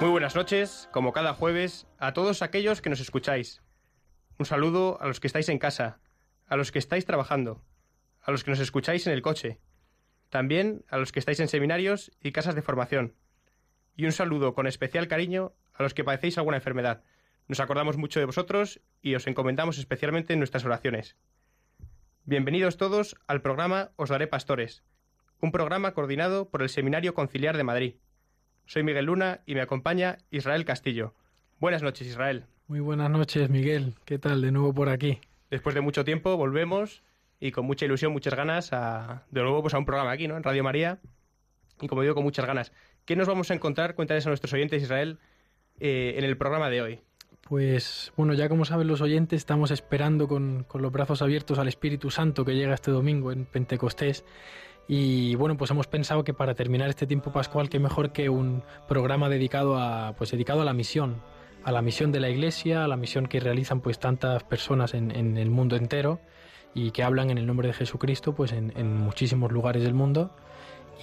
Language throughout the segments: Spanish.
Muy buenas noches, como cada jueves, a todos aquellos que nos escucháis. Un saludo a los que estáis en casa, a los que estáis trabajando, a los que nos escucháis en el coche, también a los que estáis en seminarios y casas de formación. Y un saludo con especial cariño a los que padecéis alguna enfermedad. Nos acordamos mucho de vosotros y os encomendamos especialmente en nuestras oraciones. Bienvenidos todos al programa Os Daré Pastores, un programa coordinado por el Seminario Conciliar de Madrid. Soy Miguel Luna y me acompaña Israel Castillo. Buenas noches, Israel. Muy buenas noches, Miguel. ¿Qué tal de nuevo por aquí? Después de mucho tiempo volvemos y con mucha ilusión, muchas ganas a, de nuevo pues a un programa aquí, ¿no? En Radio María. Y como digo, con muchas ganas. ¿Qué nos vamos a encontrar? Cuéntales a nuestros oyentes, Israel, eh, en el programa de hoy. Pues bueno, ya como saben los oyentes, estamos esperando con, con los brazos abiertos al Espíritu Santo que llega este domingo en Pentecostés. Y bueno, pues hemos pensado que para terminar este tiempo pascual, qué mejor que un programa dedicado a, pues dedicado a la misión, a la misión de la Iglesia, a la misión que realizan pues tantas personas en, en el mundo entero y que hablan en el nombre de Jesucristo pues en, en muchísimos lugares del mundo.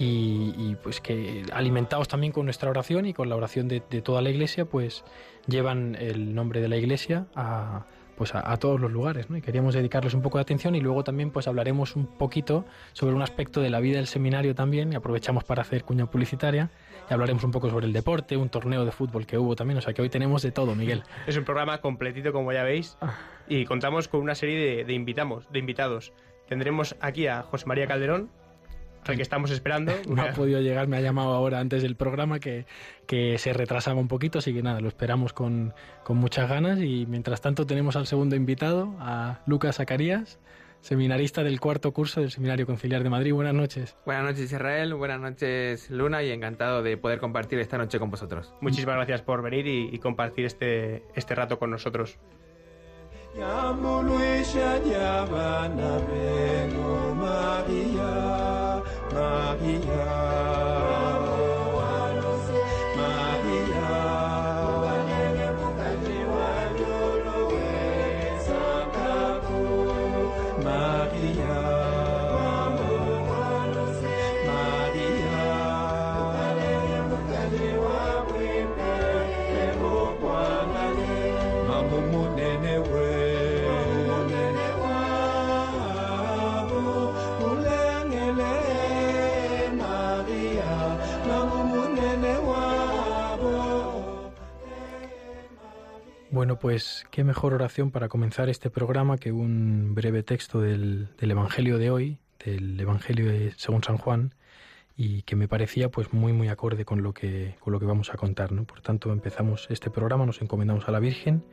Y, y, pues que alimentados también con nuestra oración y con la oración de, de, toda la Iglesia pues llevan el nombre de la Iglesia a pues a, a, todos los lugares, ¿no? Y queríamos dedicarles un poco de atención y luego también pues hablaremos un poquito sobre un aspecto de la vida del seminario también y aprovechamos para hacer cuña publicitaria y hablaremos un poco sobre el deporte, un torneo de fútbol que hubo también, o sea que hoy tenemos de todo, Miguel. Es un programa completito como ya veis y contamos con una serie de, de invitamos, de invitados. Tendremos aquí a José María Calderón, al que estamos esperando. No ha podido llegar, me ha llamado ahora antes del programa que, que se retrasaba un poquito, así que nada, lo esperamos con, con, muchas ganas y mientras tanto tenemos al segundo invitado, a Lucas Zacarías, seminarista del cuarto curso del Seminario Conciliar de Madrid. Buenas noches. Buenas noches Israel, buenas noches Luna y encantado de poder compartir esta noche con vosotros. Muchísimas gracias por venir y, y compartir este, este rato con nosotros. Maria. Bueno, pues qué mejor oración para comenzar este programa que un breve texto del, del, Evangelio de hoy, del Evangelio de, según San Juan, y que me parecía pues muy muy acorde con lo que con lo que vamos a contar, ¿no? Por tanto, empezamos este programa, nos encomendamos a la Virgen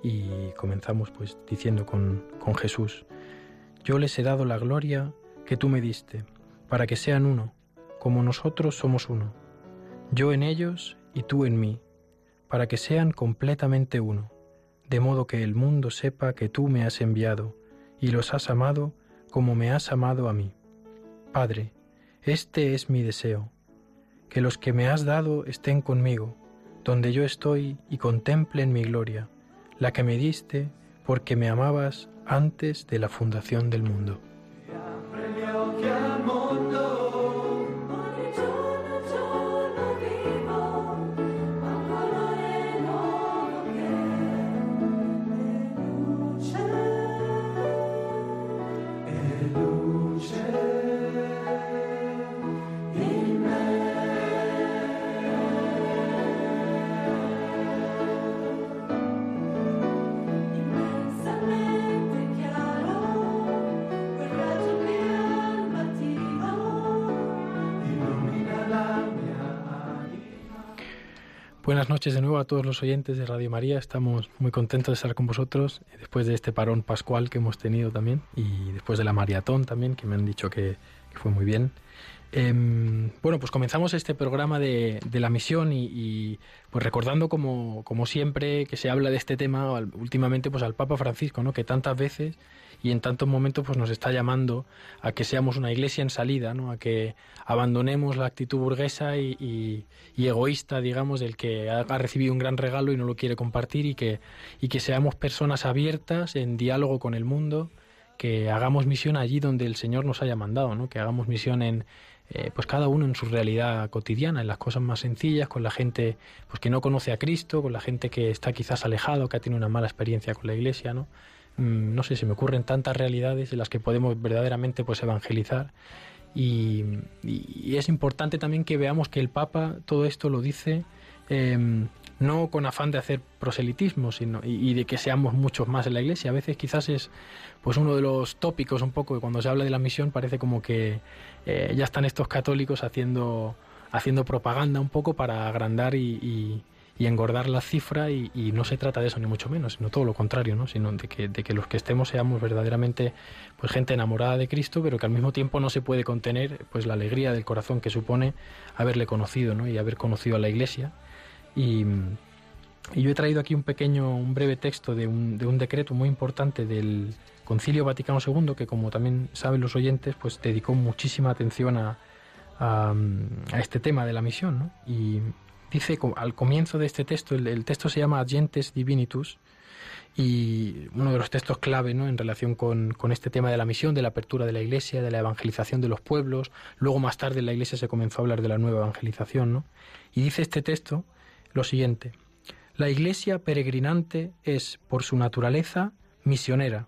y comenzamos pues diciendo con, con Jesús, yo les he dado la gloria que tú me diste, para que sean uno, como nosotros somos uno, yo en ellos y tú en mí para que sean completamente uno, de modo que el mundo sepa que tú me has enviado y los has amado como me has amado a mí. Padre, este es mi deseo, que los que me has dado estén conmigo, donde yo estoy y contemplen mi gloria, la que me diste porque me amabas antes de la fundación del mundo. Noches de nuevo a todos los oyentes de Radio María. Estamos muy contentos de estar con vosotros después de este parón pascual que hemos tenido también y después de la maratón también, que me han dicho que fue muy bien. Em, bueno, pues comenzamos este programa de, de la misión y, pues recordando como, como siempre que se habla de este tema últimamente pues al Papa Francisco, ¿no? Que tantas veces y en tantos momentos pues nos está llamando a que seamos una iglesia en salida, ¿no? A que abandonemos la actitud burguesa y, egoísta, digamos, del que ha, ha recibido un gran regalo y no lo quiere compartir y que, y que seamos personas abiertas en diálogo con el mundo que hagamos misión allí donde el Señor nos haya mandado, ¿no? Que hagamos misión en eh, pues cada uno en su realidad cotidiana, en las cosas más sencillas, con la gente pues que no conoce a Cristo, con la gente que está quizás alejado, que ha tenido una mala experiencia con la Iglesia, ¿no? Mm, no sé, se me ocurren tantas realidades en las que podemos verdaderamente pues evangelizar y, es importante también que veamos que el Papa todo esto lo dice em, no con afán de hacer proselitismo sino y, y de que seamos muchos más en la iglesia a veces quizás es pues uno de los tópicos un poco que cuando se habla de la misión parece como que eh, ya están estos católicos haciendo haciendo propaganda un poco para agrandar y, engordar la cifra y, y no se trata de eso ni mucho menos sino todo lo contrario no sino de que, de que los que estemos seamos verdaderamente pues gente enamorada de Cristo pero que al mismo tiempo no se puede contener pues la alegría del corazón que supone haberle conocido ¿no? y haber conocido a la Iglesia y, y yo he traído aquí un pequeño, un breve texto de un, de un decreto muy importante del Concilio Vaticano II, que como también saben los oyentes, pues dedicó muchísima atención a, este tema de la misión. Y dice al comienzo de este texto, el, texto se llama Agentes Divinitus, y uno de los textos clave ¿no? en relación con, con este tema de la misión, de la apertura de la iglesia, de la evangelización de los pueblos. Luego más tarde en la iglesia se comenzó a hablar de la nueva evangelización. ¿no? Y dice este texto lo siguiente. La iglesia peregrinante es, por su naturaleza, misionera,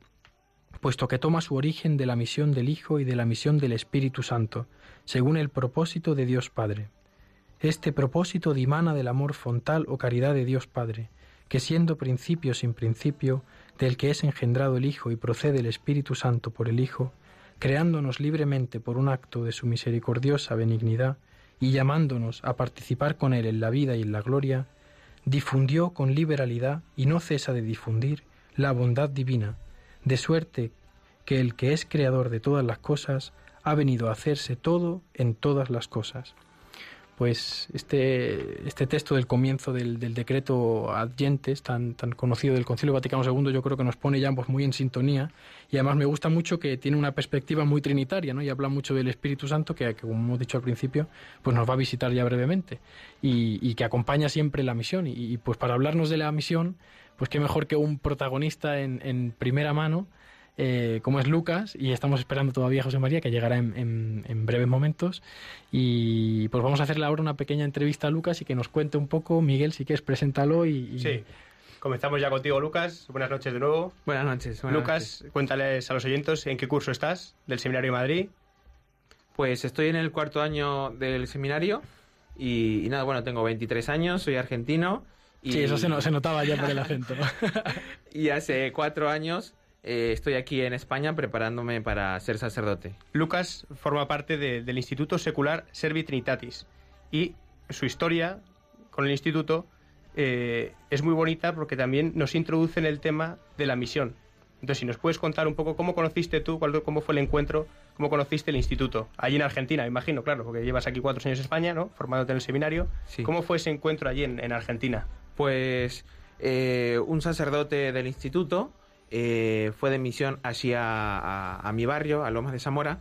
puesto que toma su origen de la misión del Hijo y de la misión del Espíritu Santo, según el propósito de Dios Padre. Este propósito dimana del amor fontal o caridad de Dios Padre, que siendo principio sin principio, del que es engendrado el Hijo y procede el Espíritu Santo por el Hijo, creándonos libremente por un acto de su misericordiosa benignidad y llamándonos a participar con Él en la vida y en la gloria, difundió con liberalidad y no cesa de difundir la bondad divina, de suerte que el que es creador de todas las cosas ha venido a hacerse todo en todas las cosas. Pues este, este texto del comienzo del, del decreto Adyentes, tan, tan conocido del Concilio Vaticano II, yo creo que nos pone ya ambos muy en sintonía y además me gusta mucho que tiene una perspectiva muy trinitaria, ¿no? Y habla mucho del Espíritu Santo, que, como hemos dicho al principio, pues nos va a visitar ya brevemente y, y que acompaña siempre la misión. Y, y, pues para hablarnos de la misión, pues qué mejor que un protagonista en, en primera mano, eh, como es Lucas, y estamos esperando todavía a José María, que llegará en, en, en, breves momentos. Y pues vamos a hacerle ahora una pequeña entrevista a Lucas y que nos cuente un poco. Miguel, si quieres, preséntalo y... y... Sí. Comenzamos ya contigo, Lucas. Buenas noches de nuevo. Buenas noches. Buenas Lucas, noches. cuéntales a los oyentes en qué curso estás del Seminario de Madrid. Pues estoy en el cuarto año del seminario y, y nada, bueno, tengo 23 años, soy argentino. Y, sí, eso se, no, se notaba ya por el acento. y hace cuatro años eh, estoy aquí en España preparándome para ser sacerdote. Lucas forma parte de, del Instituto Secular Servi Trinitatis y su historia con el instituto eh, es muy bonita porque también nos introduce en el tema de la misión. Entonces, si nos puedes contar un poco cómo conociste tú, cuál, cómo fue el encuentro, cómo conociste el instituto, allí en Argentina, me imagino, claro, porque llevas aquí cuatro años en España, ¿no? Formándote en el seminario. Sí. ¿Cómo fue ese encuentro allí en, en Argentina? Pues eh, un sacerdote del instituto eh, fue de misión hacia a, mi barrio, a Lomas de Zamora,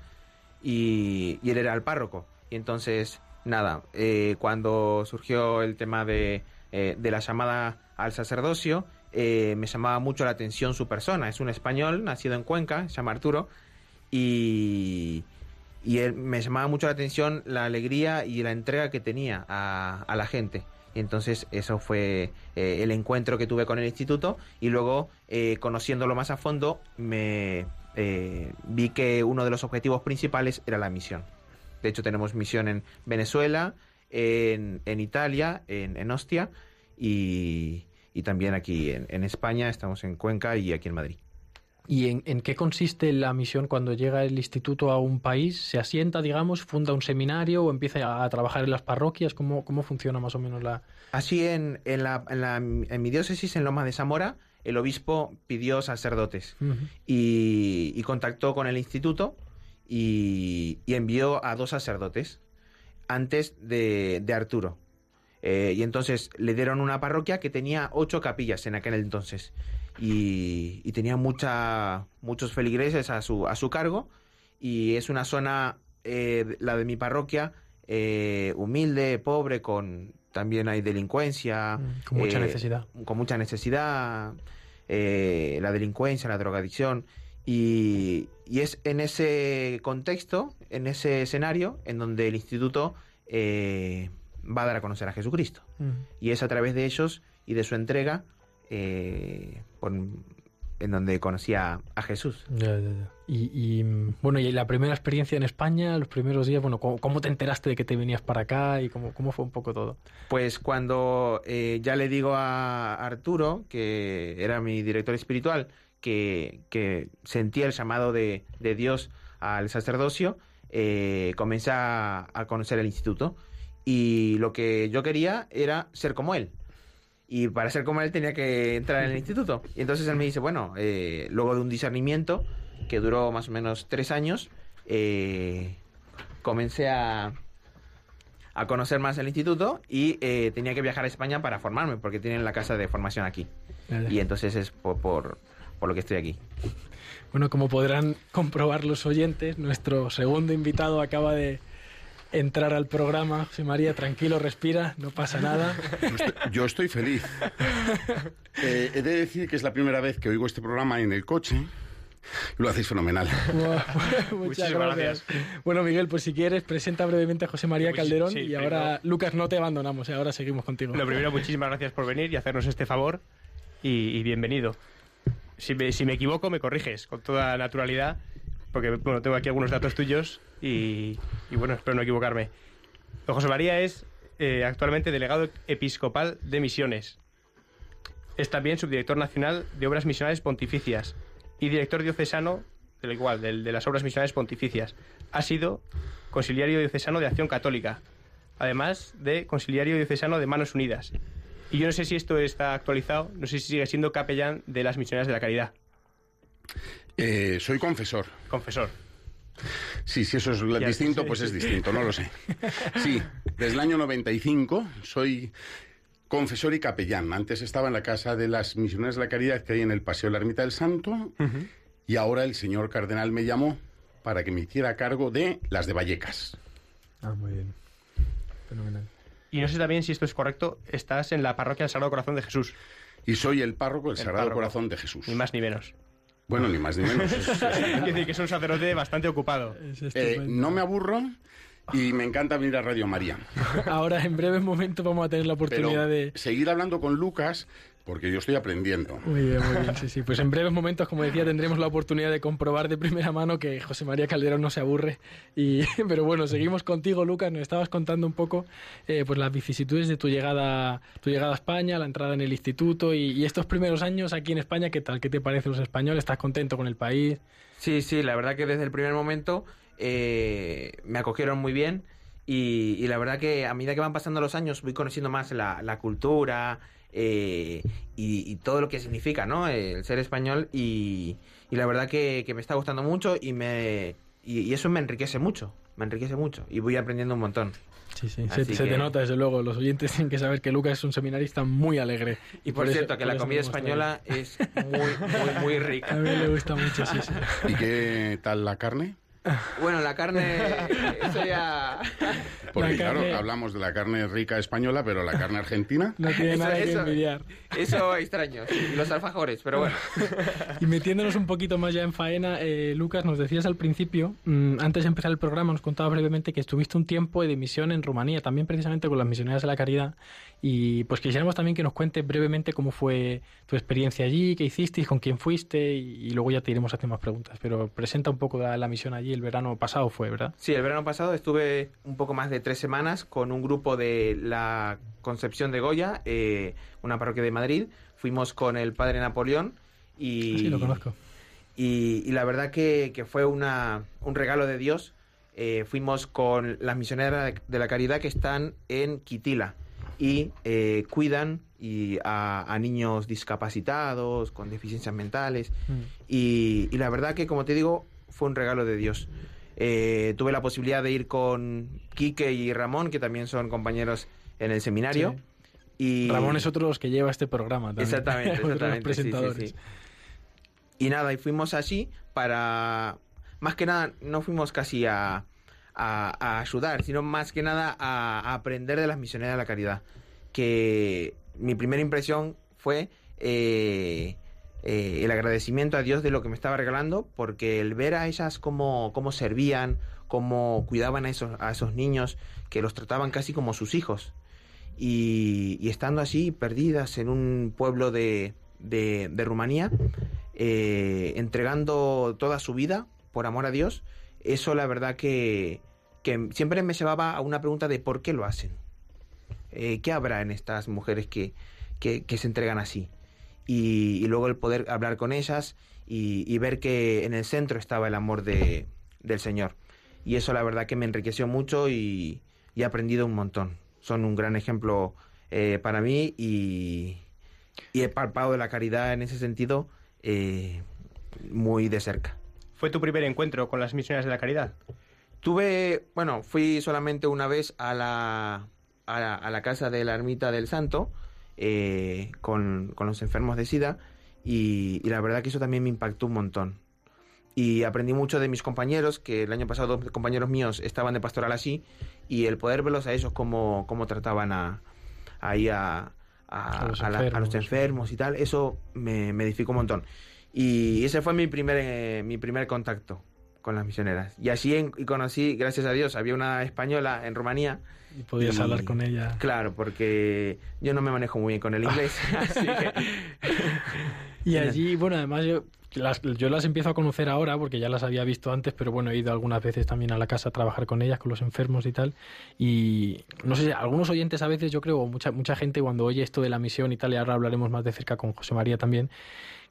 y, él era el párroco. Y entonces, nada, eh, cuando surgió el tema de, eh, de la llamada al sacerdocio, eh, me llamaba mucho la atención su persona. Es un español, nacido en Cuenca, se llama Arturo, y, y él, me llamaba mucho la atención la alegría y la entrega que tenía a la gente. Entonces eso fue eh, el encuentro que tuve con el instituto y luego eh, conociéndolo más a fondo me eh, vi que uno de los objetivos principales era la misión. De hecho tenemos misión en Venezuela, en, en Italia, en, Ostia y, también aquí en, España, estamos en Cuenca y aquí en Madrid. ¿Y en, en, qué consiste la misión cuando llega el instituto a un país? ¿Se asienta, digamos, funda un seminario o empieza a, a trabajar en las parroquias? ¿Cómo, ¿Cómo, funciona más o menos la...? Así en, en, la, en, la, en mi diócesis, en Lomas de Zamora, el obispo pidió sacerdotes uh -huh. y, y, contactó con el instituto y, y envió a dos sacerdotes antes de, de Arturo. Eh, y entonces le dieron una parroquia que tenía ocho capillas en aquel entonces. Y, y tenía mucha, muchos feligreses a su, a su cargo. Y es una zona, eh, la de mi parroquia, eh, humilde, pobre, con también hay delincuencia. Mm, Con mucha eh, necesidad. Con mucha necesidad, la delincuencia, la drogadicción. Y, y es en ese contexto, en ese escenario, en donde el instituto va a dar a conocer a Jesucristo. Mm. Y es a través de ellos y de su entrega eh, por- en donde conocí a, Jesús. Ya, ya, ya. Y, y, bueno, y la primera experiencia en España, los primeros días, bueno, ¿cómo, cómo te enteraste de que te venías para acá y cómo, cómo fue un poco todo? Pues cuando eh, ya le digo a Arturo, que era mi director espiritual, que, que sentía el llamado de, de Dios al sacerdocio, eh, comencé a, a conocer el instituto. Y lo que yo quería era ser como él. Y para ser como él tenía que entrar en el instituto. Y entonces él me dice, bueno, eh, luego de un discernimiento que duró más o menos tres años, eh, comencé a, a conocer más el instituto y eh, tenía que viajar a España para formarme, porque tienen la casa de formación aquí. Y entonces es por, por, por lo que estoy aquí. Bueno, como podrán comprobar los oyentes, nuestro segundo invitado acaba de entrar al programa. José María, tranquilo, respira, no pasa nada. Yo estoy, yo estoy feliz. Eh, he de decir que es la primera vez que oigo este programa en el coche. Lo hacéis fenomenal. Buah, Muchas Muchísimas gracias. Bueno, Miguel, pues si quieres, presenta brevemente a José María Muchis- Calderón sí, y ahora, Lucas, no te abandonamos, y ahora seguimos contigo. Lo primero, muchísimas gracias por venir y hacernos este favor y, y bienvenido. Si me, si me equivoco, me corriges con toda naturalidad, porque bueno, tengo aquí algunos datos tuyos y, bueno, espero no equivocarme. Don José María es eh, actualmente delegado episcopal de misiones. Es también subdirector nacional de obras misionales pontificias y director diocesano del igual, del- de las obras misionales pontificias. Ha sido conciliario diocesano de Acción Católica, además de conciliario diocesano de Manos Unidas. Y yo no sé si esto está actualizado, no sé si sigue siendo capellán de las misioneras de la caridad, Eh, soy confesor. confesor. Sí, si eso es Ya, distinto, sí, pues sí. es distinto, no lo sé. Sí, desde el año 95 soy confesor y capellán. Antes estaba en la Casa de las Misioneras de la Caridad que hay en el Paseo de la Ermita del Santo y ahora el señor cardenal me llamó para que me hiciera cargo de las de Vallecas. Ah, muy bien. Fenomenal. Y no sé también si esto es correcto, estás en la parroquia del Sagrado Corazón de Jesús, Y soy el párroco del El Sagrado párroco. Corazón de Jesús. ni más ni menos. Bueno, ni más ni menos. Es- es- Quiere decir que es un sacerdote bastante ocupado. Es Eh, no me aburro y me encanta venir a Radio María. Ahora, en breves momentos, vamos a tener la Pero oportunidad de... seguir hablando con Lucas porque yo estoy aprendiendo. Muy bien, muy bien, sí, sí. Pues en breves momentos, como decía, tendremos la oportunidad de comprobar de primera mano que José María Calderón no se aburre. Y, pero bueno, seguimos contigo, Lucas. Nos estabas contando un poco eh, pues las vicisitudes de tu llegada, tu llegada a España, la entrada en el instituto y, y estos primeros años aquí en España. ¿Qué tal? ¿Qué te parecen los españoles? ¿Estás contento con el país? Sí, sí, la verdad que desde el primer momento eh, me acogieron muy bien y, y la verdad que a medida que van pasando los años voy conociendo más la, la cultura eh, y, y todo lo que significa, ¿no? El ser español y, y la verdad que, que me está gustando mucho y me y, y eso me enriquece mucho, me enriquece mucho y voy aprendiendo un montón. Sí, sí. Se, te que- nota, desde luego. Los oyentes tienen que saber que Lucas es un seminarista muy alegre. Y por, eso- cierto, que por la eso comida española es muy, muy, muy traído. A rica. mí le gusta mucho, sí, sí. ¿Y qué tal la carne? Bueno, la carne, eso ya... Porque La claro, hablamos de la carne rica española, pero la carne argentina. No tiene Eso- nada que eso- envidiar. Eso extraño, sí, los alfajores, pero bueno. Y metiéndonos un poquito más ya en faena, eh, Lucas, nos decías al principio, mm, antes de empezar el programa, nos contabas brevemente que estuviste un tiempo de misión en Rumanía, también precisamente con las misioneras de la caridad. Y pues quisiéramos también que nos cuentes brevemente cómo fue tu experiencia allí, qué hiciste, con quién fuiste, y, y luego ya te iremos a hacer más preguntas. Pero presenta un poco la, la misión allí, el verano pasado fue, ¿verdad? Sí, el verano pasado estuve un poco más de tres semanas con un grupo de la Concepción de Goya, eh, una parroquia de Madrid. Fuimos con el padre Napoleón y, Sí, lo conozco. y, y la verdad que, que fue una, un regalo de Dios. Eh, fuimos con las misioneras de la caridad que están en Quitila y eh, cuidan y a, a niños discapacitados, con deficiencias mentales. Mm. Y, y la verdad que, como te digo, fue un regalo de Dios. Eh, tuve la posibilidad de ir con Quique y Ramón, que también son compañeros en el seminario. Y... Ramón es otro de los que lleva este programa también. Exactamente, exactamente. presentadores. y nada, y fuimos así para... Más que nada, no fuimos casi a, a, ayudar, sino más que nada a, aprender de las misioneras de la caridad. Que mi primera impresión fue eh, eh, el agradecimiento a Dios de lo que me estaba regalando, porque el ver a ellas cómo, cómo servían, cómo cuidaban a esos, a esos niños, que los trataban casi como sus hijos. Y, estando así, perdidas en un pueblo de, de, Rumanía, eh, entregando toda su vida por amor a Dios, eso la verdad que, siempre me llevaba a una pregunta de por qué lo hacen. Eh, ¿Qué habrá en estas mujeres que, se entregan así? Y, luego el poder hablar con ellas y, ver que en el centro estaba el amor de, del Señor. Y eso la verdad que me enriqueció mucho y, he aprendido un montón. Son un gran ejemplo eh, para mí y, he palpado de la caridad en ese sentido eh, muy de cerca. ¿Fue tu primer encuentro con las misiones de la caridad? Tuve, bueno, fui solamente una vez a la, a la, casa de la ermita del santo eh, con, los enfermos de SIDA y, la verdad que eso también me impactó un montón. Y aprendí mucho de mis compañeros, que el año pasado dos compañeros míos estaban de pastoral así, y el poder verlos a ellos cómo, cómo trataban a, ahí a, a, los enfermos y tal, eso me, me edificó un montón. Y ese fue mi primer, eh, mi primer contacto con las misioneras. Y así y conocí, gracias a Dios, había una española en Rumanía. Y podías hablar con ella. Claro, porque yo no me manejo muy bien con el inglés. así que... y allí, bueno, además yo yo las empiezo a conocer ahora porque ya las había visto antes, pero bueno, he ido algunas veces también a la casa a trabajar con ellas, con los enfermos y tal. Y no sé, algunos oyentes a veces, yo creo, mucha, mucha gente cuando oye esto de la misión y tal, y ahora hablaremos más de cerca con José María también,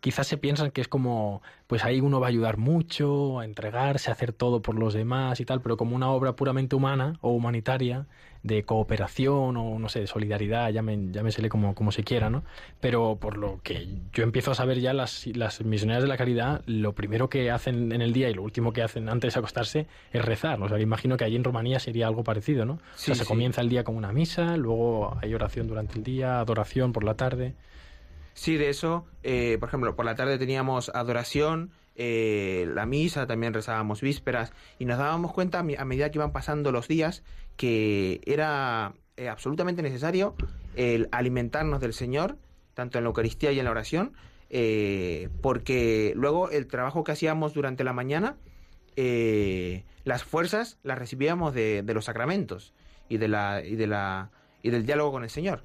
quizás se piensan que es como, pues ahí uno va a ayudar mucho, a entregarse, a hacer todo por los demás y tal, pero como una obra puramente humana o humanitaria, de cooperación o no sé, de solidaridad, llámesele como, como se quiera, ¿no? Pero por lo que yo empiezo a saber ya, las, las misioneras de la caridad, lo primero que hacen en el día y lo último que hacen antes de acostarse es rezar. O sea, imagino que allí en Rumanía sería algo parecido, ¿no? o sea, se comienza el día con una misa, luego hay oración durante el día, adoración por la tarde. Sí, de eso, eh, por ejemplo, por la tarde teníamos adoración, eh, la misa, también rezábamos vísperas y nos dábamos cuenta a medida que iban pasando los días que era eh, absolutamente necesario alimentarnos del Señor, tanto en la Eucaristía y en la oración, porque luego el trabajo que hacíamos durante la mañana, las fuerzas las recibíamos de, los sacramentos y de la y de la y del diálogo con el Señor.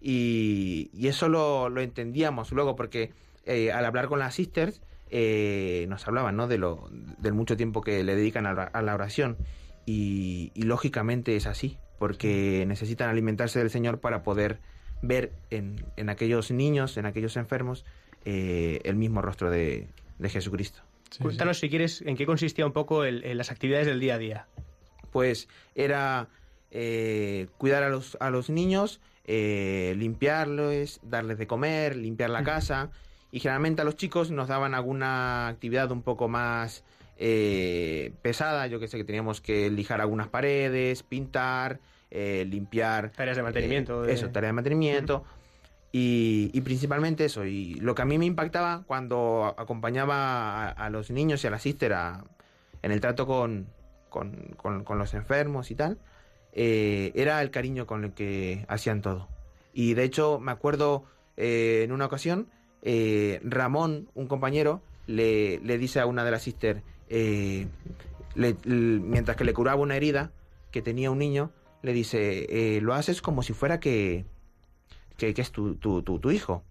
Y, eso lo, lo, entendíamos luego porque eh, al hablar con las sisters eh, nos hablaban ¿no? de lo, del mucho tiempo que le dedican a, la oración. Y, lógicamente es así, porque necesitan alimentarse del Señor para poder ver en, en aquellos niños, en aquellos enfermos, eh, el mismo rostro de, de Jesucristo. Cuéntanos, si quieres, en qué consistía un poco en las actividades del día a día. Pues era cuidar a los, a los niños, eh, limpiarlos, darles de comer, limpiar la casa. Y generalmente a los chicos nos daban alguna actividad un poco más eh, pesada, yo que sé, que teníamos que lijar algunas paredes, pintar, eh, limpiar. Tareas de mantenimiento. Eso, tareas de mantenimiento. Y, principalmente eso. Y lo que a mí me impactaba cuando acompañaba a, los niños y a la sister en el trato con, con los enfermos y tal, eh, era el cariño con el que hacían todo. Y de hecho, me acuerdo eh, en una ocasión, eh, Ramón, un compañero, le, dice a una de las sisters, mientras que le curaba una herida que tenía un niño, le dice, lo haces como si fuera que, que, es tu, tu, tu, hijo.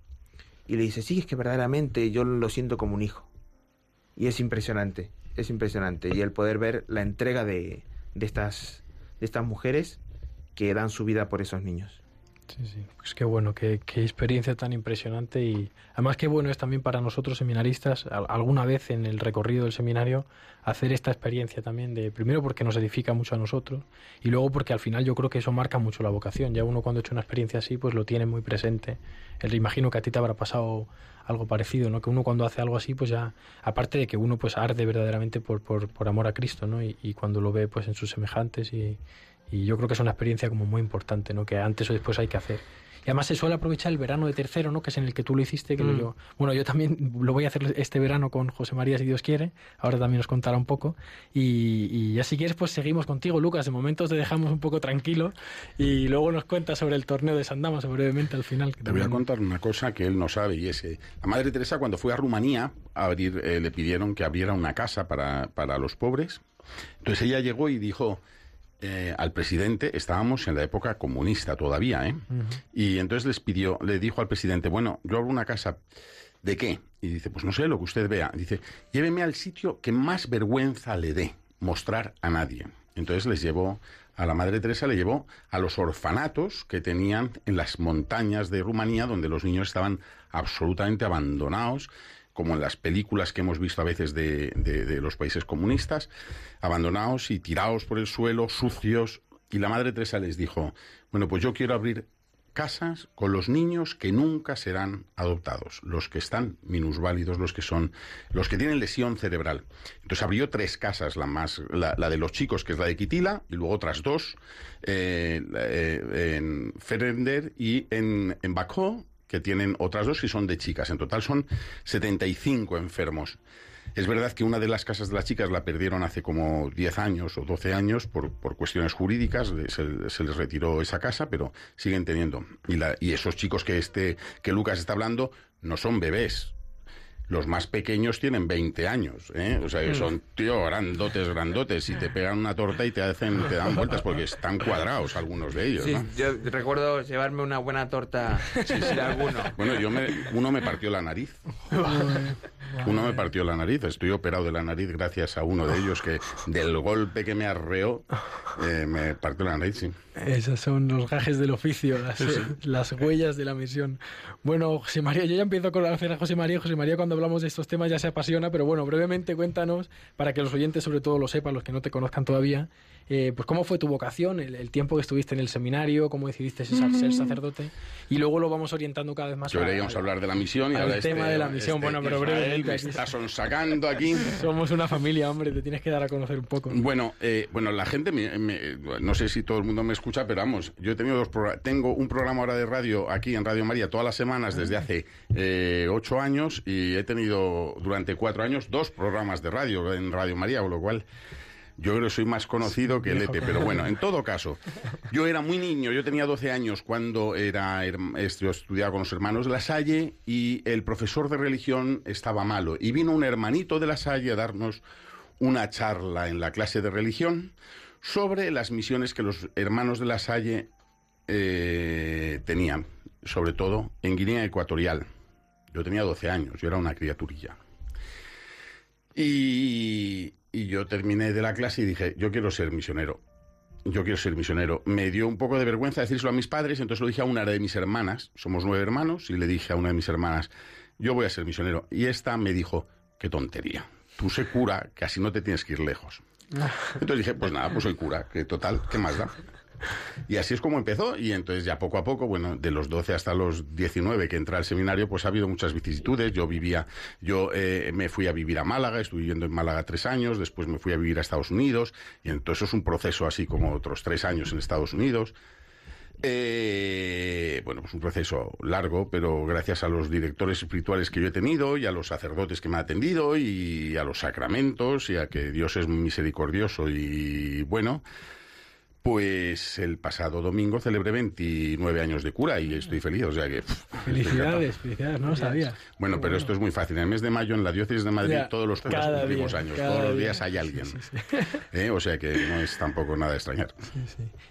Y le dice, sí, es que verdaderamente yo lo siento como un hijo. Y es impresionante, es impresionante. Y el poder ver la entrega de, de estas de estas mujeres que dan su vida por esos niños. Sí, sí, pues qué bueno, qué, experiencia tan impresionante y además qué bueno es también para nosotros seminaristas alguna vez en el recorrido del seminario hacer esta experiencia también de primero porque nos edifica mucho a nosotros y luego porque al final yo creo que eso marca mucho la vocación. Ya uno cuando ha hecho una experiencia así pues lo tiene muy presente. El, imagino que a ti te habrá pasado algo parecido, ¿no? Que uno cuando hace algo así pues ya aparte de que uno pues arde verdaderamente por, por, amor a Cristo, ¿no? Y cuando lo ve pues en sus semejantes y y yo creo que es una experiencia como muy importante, ¿no? Que antes o después hay que hacer. Y además se suele aprovechar el verano de tercero, ¿no? Que es en el que tú lo hiciste, que mm. yo... Bueno, yo también lo voy a hacer este verano con José María, si Dios quiere. Ahora también nos contará un poco. Y, y ya si quieres, pues seguimos contigo, Lucas. De momento te dejamos un poco tranquilo y luego nos cuentas sobre el torneo de San Damaso brevemente al final. te voy a contar una cosa que él no sabe y es que la Madre Teresa cuando fue a Rumanía a abrir, eh, le pidieron que abriera una casa para, para los pobres. Entonces ella llegó y dijo eh, al presidente, estábamos en la época comunista todavía, ¿eh? Y entonces les pidió, le dijo al presidente, bueno, yo abro una casa, ¿de qué? Y dice, pues no sé, lo que usted vea. Dice, lléveme al sitio que más vergüenza le dé mostrar a nadie. Entonces les llevó, a la Madre Teresa le llevó a los orfanatos que tenían en las montañas de Rumanía, donde los niños estaban absolutamente abandonados como en las películas que hemos visto a veces de, de, los países comunistas, abandonados y tirados por el suelo, sucios. Y la Madre Teresa les dijo, bueno, pues yo quiero abrir casas con los niños que nunca serán adoptados, los que están minusválidos, los que son, los que tienen lesión cerebral. Entonces abrió tres casas, la más, la, de los chicos, que es la de Quitila, y luego otras dos, eh, eh, en Ferender y en, en Bacó, que tienen otras dos y son de chicas. En total son 75 enfermos. Es verdad que una de las casas de las chicas la perdieron hace como 10 años o 12 años por, por cuestiones jurídicas, se, se, les retiró esa casa, pero siguen teniendo. Y, la, y esos chicos que, este, que Lucas está hablando no son bebés, los más pequeños tienen 20 años, ¿eh? O sea, mm. son, tío, grandotes, grandotes. Y te pegan una torta y te hacen, te dan vueltas porque están cuadrados algunos de ellos, sí, yo recuerdo llevarme una buena torta, sí, sí, alguno. Bueno, yo me, uno me partió la nariz. Uno me partió la nariz. Estoy operado de la nariz gracias a uno de ellos que del golpe que me arreó eh, me partió la nariz, sí. Esos son los gajes del oficio, las, huellas de la misión. Bueno, José María, yo ya empiezo a conocer a José María. José María, cuando hablamos de estos temas ya se apasiona, pero bueno, brevemente cuéntanos, para que los oyentes sobre todo lo sepan, los que no te conozcan todavía, eh, pues cómo fue tu vocación, el, tiempo que estuviste en el seminario, cómo decidiste ser, mm. sacerdote, y luego lo vamos orientando cada vez más. Deberíamos hablar de la misión y el este tema de la misión, este bueno, pero brevemente. Está sacando aquí. Somos una familia, hombre, te tienes que dar a conocer un poco. Bueno, eh, bueno, la gente, no sé si todo el mundo me escucha, pero vamos, yo he tenido dos tengo un programa ahora de radio aquí en Radio María todas las semanas desde hace eh, ocho años y he tenido durante cuatro años dos programas de radio en Radio María, con lo cual yo creo que soy más conocido que el EPE, pero bueno, en todo caso, yo era muy niño, yo tenía 12 años cuando era estudiaba con los hermanos de la Salle y el profesor de religión estaba malo y vino un hermanito de la Salle a darnos una charla en la clase de religión sobre las misiones que los hermanos de la Salle eh, tenían, sobre todo en Guinea Ecuatorial. Yo tenía 12 años, yo era una criaturilla. Y, y yo terminé de la clase y dije, yo quiero ser misionero. Yo quiero ser misionero. Me dio un poco de vergüenza decírselo a mis padres, entonces lo dije a una de mis hermanas. Somos nueve hermanos y le dije a una de mis hermanas, yo voy a ser misionero. Y esta me dijo, qué tontería. Tú sé cura, que así no te tienes que ir lejos. Entonces dije, pues nada, pues soy cura, que total, ¿qué más da? Y así es como empezó, y entonces ya poco a poco, bueno, de los 12 hasta los 19 que entré al seminario, pues ha habido muchas vicisitudes. Yo vivía, yo eh, me fui a vivir a Málaga, estuve viviendo en Málaga tres años, después me fui a vivir a Estados Unidos, y entonces es un proceso así como otros tres años en Estados Unidos. Eh, bueno, pues un proceso largo, pero gracias a los directores espirituales que yo he tenido y a los sacerdotes que me han atendido y a los sacramentos y a que Dios es misericordioso y bueno, pues el pasado domingo celebré 29 años de cura y estoy feliz, o sea que... felicidades, felicidades, no lo sabía. Bueno, pero esto es muy fácil. En el mes de mayo en la diócesis de Madrid todos los curas cumplimos años, todos los días hay alguien. ¿Eh? O sea que no es tampoco nada extrañar.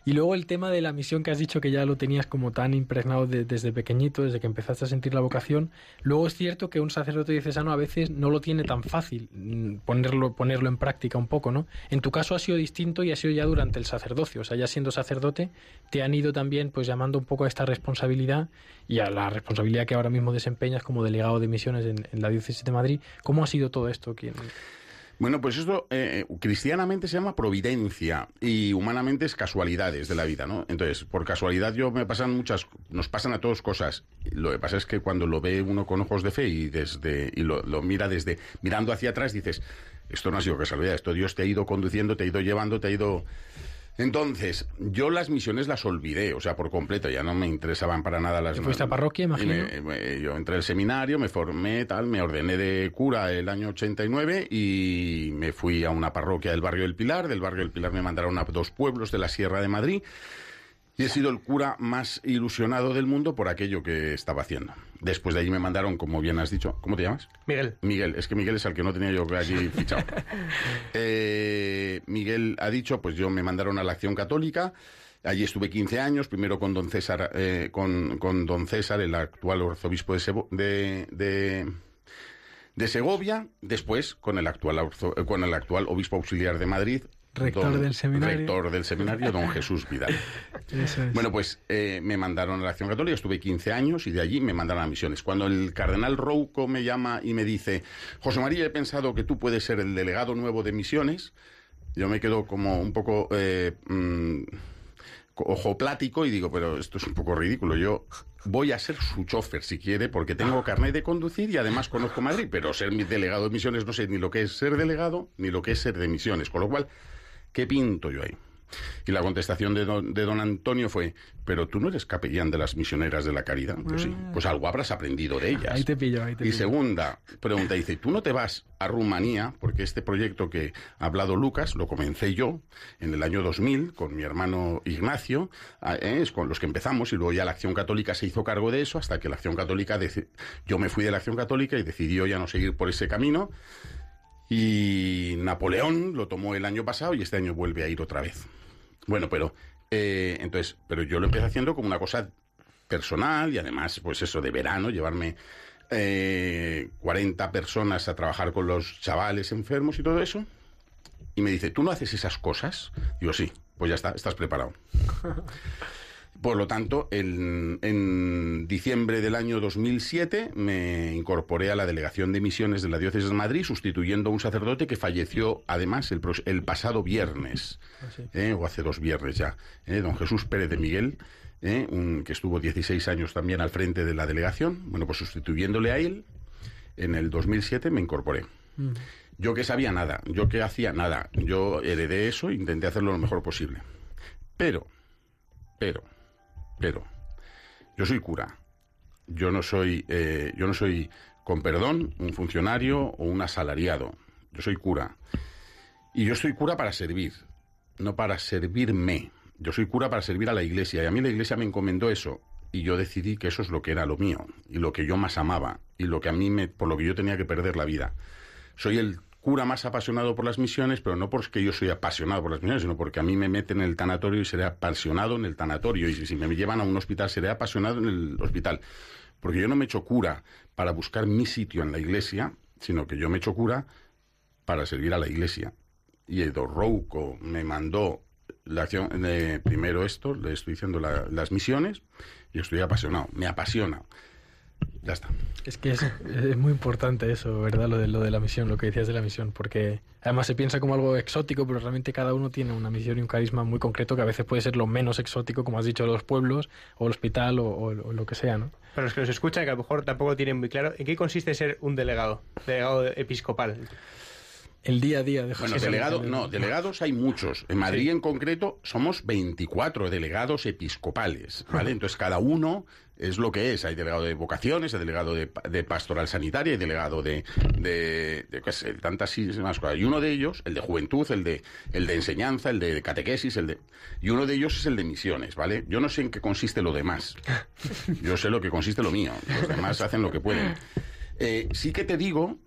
Y luego el tema de la misión que has dicho que ya lo tenías como tan impregnado desde pequeñito, desde que empezaste a sentir la vocación. Luego es cierto que un sacerdote diocesano a veces no lo tiene tan fácil mm, ponerlo, ponerlo en práctica un poco, ¿no? En tu caso ha sido distinto y ha sido ya durante el sacerdocio o sea, ya siendo sacerdote, te han ido también pues llamando un poco a esta responsabilidad y a la responsabilidad que ahora mismo desempeñas como delegado de misiones en, en la diócesis de Madrid. ¿Cómo ha sido todo esto? ¿Quién- Bueno, pues esto eh, cristianamente se llama providencia y humanamente es casualidades de la vida, ¿no? Entonces, por casualidad yo me pasan muchas, nos pasan a todos cosas. Lo que pasa es que cuando lo ve uno con ojos de fe y desde y lo, lo mira desde mirando hacia atrás dices, esto no ha sido casualidad, esto Dios te ha ido conduciendo, te ha ido llevando, te ha ido entonces, yo las misiones las olvidé, o sea, por completo, ya no me interesaban para nada las... ¿Te fuiste a parroquia, imagino? Me- me- yo entré al seminario, me formé, tal, me ordené de cura el año 89 y me fui a una parroquia del barrio del Pilar. Del barrio del Pilar me mandaron a dos pueblos de la Sierra de Madrid y he sido el cura más ilusionado del mundo por aquello que estaba haciendo. Después de allí me mandaron, como bien has dicho, ¿cómo te llamas? Miguel. Miguel, es que Miguel es al que no tenía yo allí fichado. Eh, Miguel ha dicho, pues yo me mandaron a la Acción Católica. Allí estuve 15 años, primero con don César, eh, con, con don César, el actual arzobispo de, Sebo- de, de, de Segovia, después con el actual eh, con el actual obispo auxiliar de Madrid, Rector del seminario. rector del seminario, don Jesús Vidal. Eso es. Bueno, pues eh, me mandaron a la Acción Católica, estuve 15 años y de allí me mandaron a misiones. Cuando el cardenal Rouco me llama y me dice, José María, he pensado que tú puedes ser el delegado nuevo de misiones, yo me quedo como un poco eh, mm, ojo plático y digo, pero esto es un poco ridículo. Yo voy a ser su chofer si quiere, porque tengo carnet de conducir y además conozco Madrid, pero ser mi delegado de misiones no sé ni lo que es ser delegado ni lo que es ser de misiones. Con lo cual, ¿qué pinto yo ahí? Y la contestación de don, de don Antonio fue, pero tú no eres capellán de las misioneras de la caridad. Pues sí, pues algo habrás aprendido de ellas. Ahí te pillo, ahí te Y pillo. segunda pregunta, dice, ¿tú no te vas a Rumanía? Porque este proyecto que ha hablado Lucas lo comencé yo en el año 2000 con mi hermano Ignacio, ah, eh, es con los que empezamos y luego ya la Acción Católica se hizo cargo de eso hasta que la Acción Católica, yo me fui de la Acción Católica y decidió ya no seguir por ese camino y Napoleón lo tomó el año pasado y este año vuelve a ir otra vez. Bueno, pero eh, entonces, pero yo lo empecé haciendo como una cosa personal y además, pues eso de verano, llevarme eh, 40 personas a trabajar con los chavales enfermos y todo eso. Y me dice, ¿tú no haces esas cosas? Digo, sí, pues ya está, estás preparado. Por lo tanto, en, en diciembre del año 2007 me incorporé a la Delegación de Misiones de la Diócesis de Madrid, sustituyendo a un sacerdote que falleció además el, pasado viernes, ¿eh? o hace dos viernes ya, ¿eh? don Jesús Pérez de Miguel, ¿eh? un- que estuvo 16 años también al frente de la delegación. Bueno, pues sustituyéndole a él, en el 2007 me incorporé. Yo que sabía nada, yo que hacía nada, yo heredé eso e intenté hacerlo lo mejor posible. Pero, pero, pero, yo soy cura. Yo no soy, eh, yo no soy, con perdón, un funcionario o un asalariado. Yo soy cura. Y yo soy cura para servir, no para servirme. Yo soy cura para servir a la iglesia. Y a mí la iglesia me encomendó eso. Y yo decidí que eso es lo que era lo mío. Y lo que yo más amaba. Y lo que a mí me, por lo que yo tenía que perder la vida. Soy el cura más apasionado por las misiones, pero no porque yo soy apasionado por las misiones, sino porque a mí me meten en el tanatorio y seré apasionado en el tanatorio. Y si, me llevan a un hospital, seré apasionado en el hospital. Porque yo no me echo cura para buscar mi sitio en la iglesia, sino que yo me echo cura para servir a la iglesia. Y Edo Rouco me mandó la acción, eh, primero esto, le estoy diciendo la- las misiones, y estoy apasionado, me apasiona. Ya está. Es que es, es muy importante eso, ¿verdad? Lo de, lo de la misión, lo que decías de la misión, porque además se piensa como algo exótico, pero realmente cada uno tiene una misión y un carisma muy concreto que a veces puede ser lo menos exótico, como has dicho, los pueblos o el hospital o, o- o lo que sea, ¿no? Para los que nos escuchan, que a lo mejor tampoco tienen muy claro, ¿en qué consiste ser un delegado? Delegado episcopal. El día a día de Bueno, José delegado, María. no, delegados hay muchos. En Madrid en concreto somos 24 delegados episcopales, ¿vale? Entonces cada uno es lo que es. Hay delegado de vocaciones, hay delegado de, de pastoral sanitaria, hay delegado de, de, de qué sé, tantas y más cosas. Y uno de ellos, el de juventud, el de, el de enseñanza, el de catequesis, el de... Y uno de ellos es el de misiones, ¿vale? Yo no sé en qué consiste lo demás. Yo sé lo que consiste lo mío. Los demás hacen lo que pueden. Eh, sí que te digo,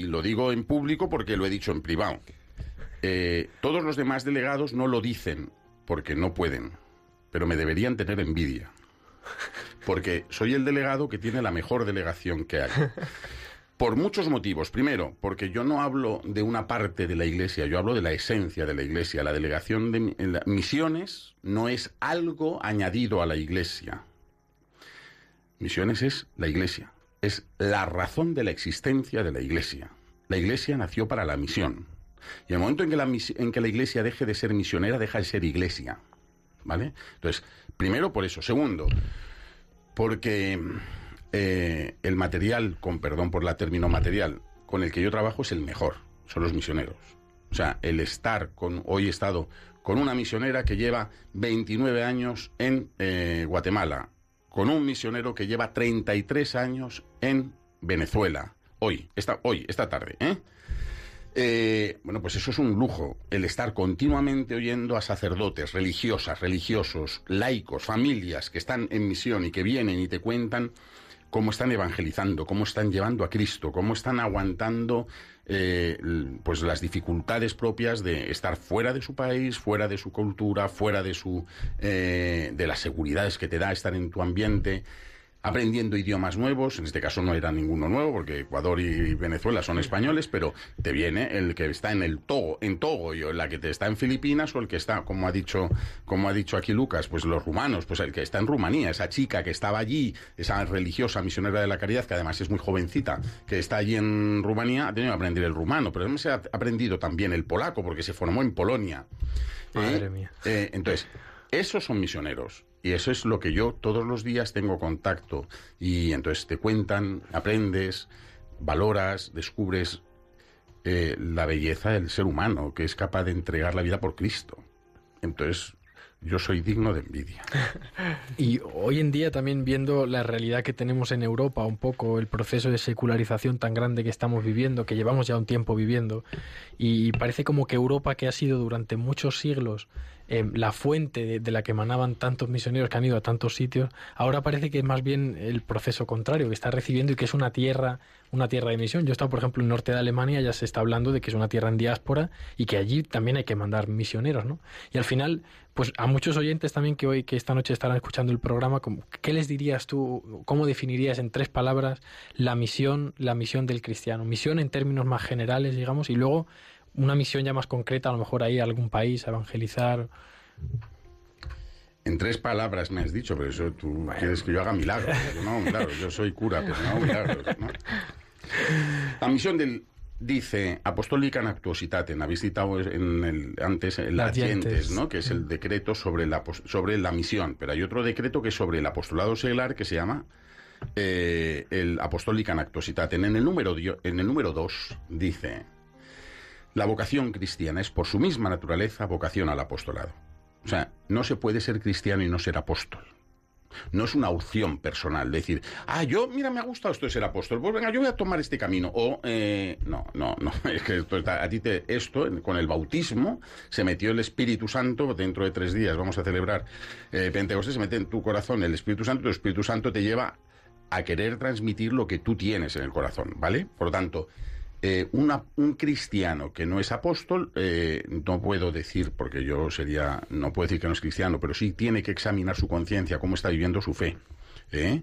y lo digo en público porque lo he dicho en privado, eh, todos los demás delegados no lo dicen porque no pueden, pero me deberían tener envidia. Porque soy el delegado que tiene la mejor delegación que hay. Por muchos motivos. Primero, porque yo no hablo de una parte de la Iglesia, yo hablo de la esencia de la Iglesia. La delegación de misiones no es algo añadido a la Iglesia. Misiones es la Iglesia, es la razón de la existencia de la Iglesia. La Iglesia nació para la misión. Y el momento en que la, en que la Iglesia deje de ser misionera, deja de ser Iglesia. ¿Vale? Entonces, primero por eso. Segundo, porque eh, el material, con perdón por la término material, con el que yo trabajo es el mejor, son los misioneros. O sea, el estar con, hoy he estado con una misionera que lleva 29 años en eh, Guatemala, con un misionero que lleva 33 años en Venezuela, hoy, esta, hoy, esta tarde, ¿eh? Eh, bueno, pues eso es un lujo, el estar continuamente oyendo a sacerdotes, religiosas, religiosos, laicos, familias que están en misión y que vienen y te cuentan cómo están evangelizando, cómo están llevando a Cristo, cómo están aguantando eh, pues las dificultades propias de estar fuera de su país, fuera de su cultura, fuera de su eh, de las seguridades que te da estar en tu ambiente aprendiendo idiomas nuevos, en este caso no era ninguno nuevo porque Ecuador y Venezuela son españoles, pero te viene el que está en el Togo, en Togo y la que te está en Filipinas o el que está, como ha dicho, como ha dicho aquí Lucas, pues los rumanos, pues el que está en Rumanía, esa chica que estaba allí, esa religiosa misionera de la caridad que además es muy jovencita, que está allí en Rumanía, ha tenido que aprender el rumano, pero además se ha aprendido también el polaco porque se formó en Polonia. Madre ¿Eh? mía. Eh, entonces, esos son misioneros. Y eso es lo que yo todos los días tengo contacto. Y entonces te cuentan, aprendes, valoras, descubres eh, la belleza del ser humano, que es capaz de entregar la vida por Cristo. Entonces, yo soy digno de envidia. Y hoy en día también viendo la realidad que tenemos en Europa, un poco el proceso de secularización tan grande que estamos viviendo, que llevamos ya un tiempo viviendo, y parece como que Europa, que ha sido durante muchos siglos eh, la fuente de, la que emanaban tantos misioneros que han ido a tantos sitios, ahora parece que es más bien el proceso contrario, que está recibiendo y que es una tierra, una tierra de misión. Yo he estado, por ejemplo, en el norte de Alemania, ya se está hablando de que es una tierra en diáspora y que allí también hay que mandar misioneros, ¿no? Y al final, pues a muchos oyentes también que hoy, que esta noche estarán escuchando el programa, ¿qué les dirías tú, cómo definirías en tres palabras la misión, la misión del cristiano? Misión en términos más generales, digamos, y luego una misión ya más concreta, a lo mejor ahí a algún país, a evangelizar. En tres palabras me has dicho, pero eso tú quieres que yo haga milagros. No hago milagros, yo soy cura, pero no hago milagros. ¿no? La misión del dice Apostólica Actuositatem, habéis citado en el, antes el dientes. ¿no? que es el decreto sobre la, sobre la misión, pero hay otro decreto que es sobre el apostolado seglar que se llama eh, el Apostólica Actuositatem. En el número en el número 2 dice la vocación cristiana es por su misma naturaleza vocación al apostolado. O sea, no se puede ser cristiano y no ser apóstol. No es una opción personal, decir, ah, yo, mira, me ha gustado esto de ser apóstol, pues venga, yo voy a tomar este camino. O, eh, no, no, no, es que a ti te, esto, con el bautismo, se metió el Espíritu Santo, dentro de tres días vamos a celebrar eh, Pentecostés, se mete en tu corazón el Espíritu Santo, el Espíritu Santo te lleva a querer transmitir lo que tú tienes en el corazón, ¿vale? Por lo tanto, eh, una- un cristiano que no es apóstol, eh, no puedo decir, porque yo sería, no puedo decir que no es cristiano, pero sí tiene que examinar su conciencia, cómo está viviendo su fe. ¿eh?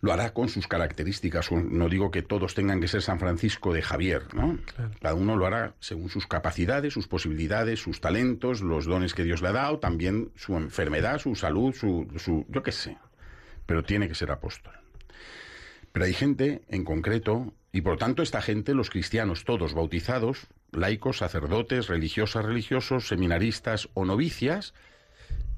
Lo hará con sus características. No digo que todos tengan que ser San Francisco de Javier, ¿no? Cada uno lo hará según sus capacidades, sus posibilidades, sus talentos, los dones que Dios le ha dado, también su enfermedad, su salud, su, su yo qué sé. Pero tiene que ser apóstol. Pero hay gente en concreto, y por tanto esta gente, los cristianos todos bautizados, laicos, sacerdotes, religiosas, religiosos, seminaristas o novicias,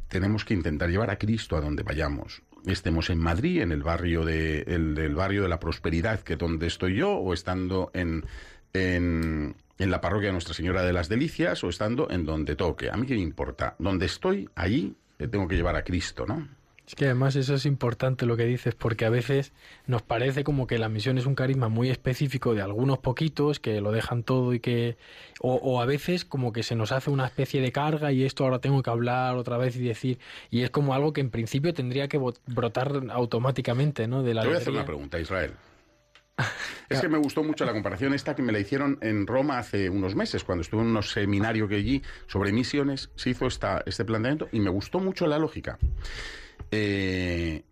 tenemos que intentar llevar a Cristo a donde vayamos. Estemos en Madrid, en el barrio de, el, barrio de la prosperidad, que es donde estoy yo, o estando en, en, en la parroquia de Nuestra Señora de las Delicias, o estando en donde toque. A mí qué me importa. Donde estoy, allí eh, tengo que llevar a Cristo, ¿no? Es que además eso es importante lo que dices, porque a veces nos parece como que la misión es un carisma muy específico de algunos poquitos que lo dejan todo y que. O, o a veces como que se nos hace una especie de carga y esto ahora tengo que hablar otra vez y decir. Y es como algo que en principio tendría que brotar automáticamente, ¿no? De la Te voy a hacer una pregunta, Israel. Es que me gustó mucho la comparación esta que me la hicieron en Roma hace unos meses, cuando estuve en un seminario que allí sobre misiones, se hizo esta, este planteamiento y me gustó mucho la lógica. Eh,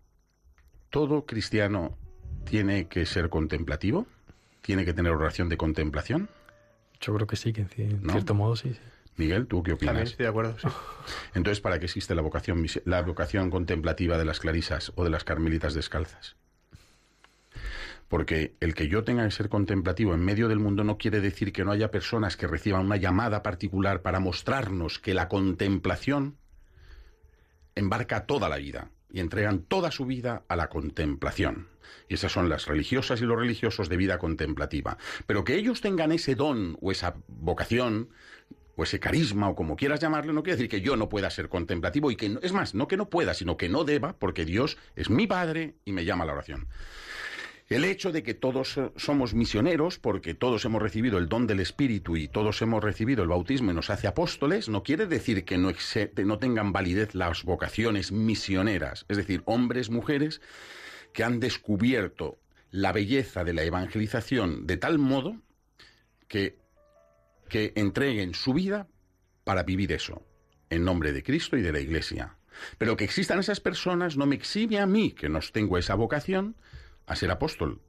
¿Todo cristiano tiene que ser contemplativo? tiene que tener oración de contemplación? Yo creo que sí, que en cierto modo sí. sí. Miguel, ¿tú qué También opinas? estoy de acuerdo. sí. Entonces, ¿para qué existe la vocación, la vocación contemplativa de las clarisas o de las carmelitas descalzas? Porque el que yo tenga que ser contemplativo en medio del mundo no quiere decir que no haya personas que reciban una llamada particular para mostrarnos que la contemplación embarca toda la vida y entregan toda su vida a la contemplación. Y esas son las religiosas y los religiosos de vida contemplativa. Pero que ellos tengan ese don o esa vocación o ese carisma o como quieras llamarle, no quiere decir que yo no pueda ser contemplativo y que no- es más, no que no pueda, sino que no deba, porque Dios es mi Padre y me llama a la oración. El hecho de que todos somos misioneros, porque todos hemos recibido el don del Espíritu y todos hemos recibido el bautismo y nos hace apóstoles, no quiere decir que no, no tengan validez las vocaciones misioneras, es decir, hombres, mujeres que han descubierto la belleza de la evangelización de tal modo que, que entreguen su vida para vivir eso, en nombre de Cristo y de la Iglesia. Pero que existan esas personas no me exhibe a mí, que no tengo esa vocación, a ser apóstol.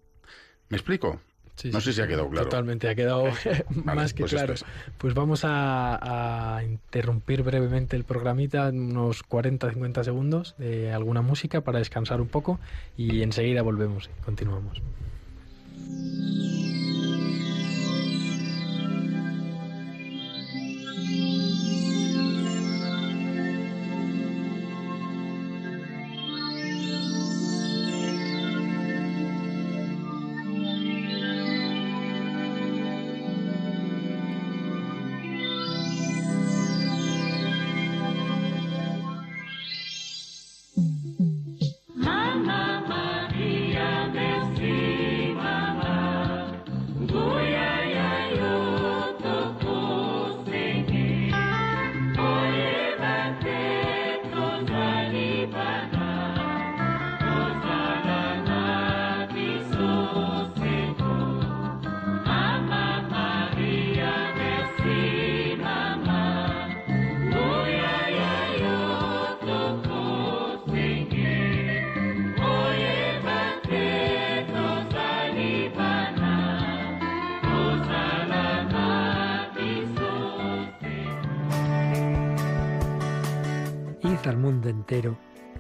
¿Me explico? Sí, no sé si ha quedado claro. Totalmente, ha quedado más que pues claro. Pues vamos a, a interrumpir brevemente el programita, unos 40-50 segundos de alguna música para descansar un poco y enseguida volvemos y continuamos.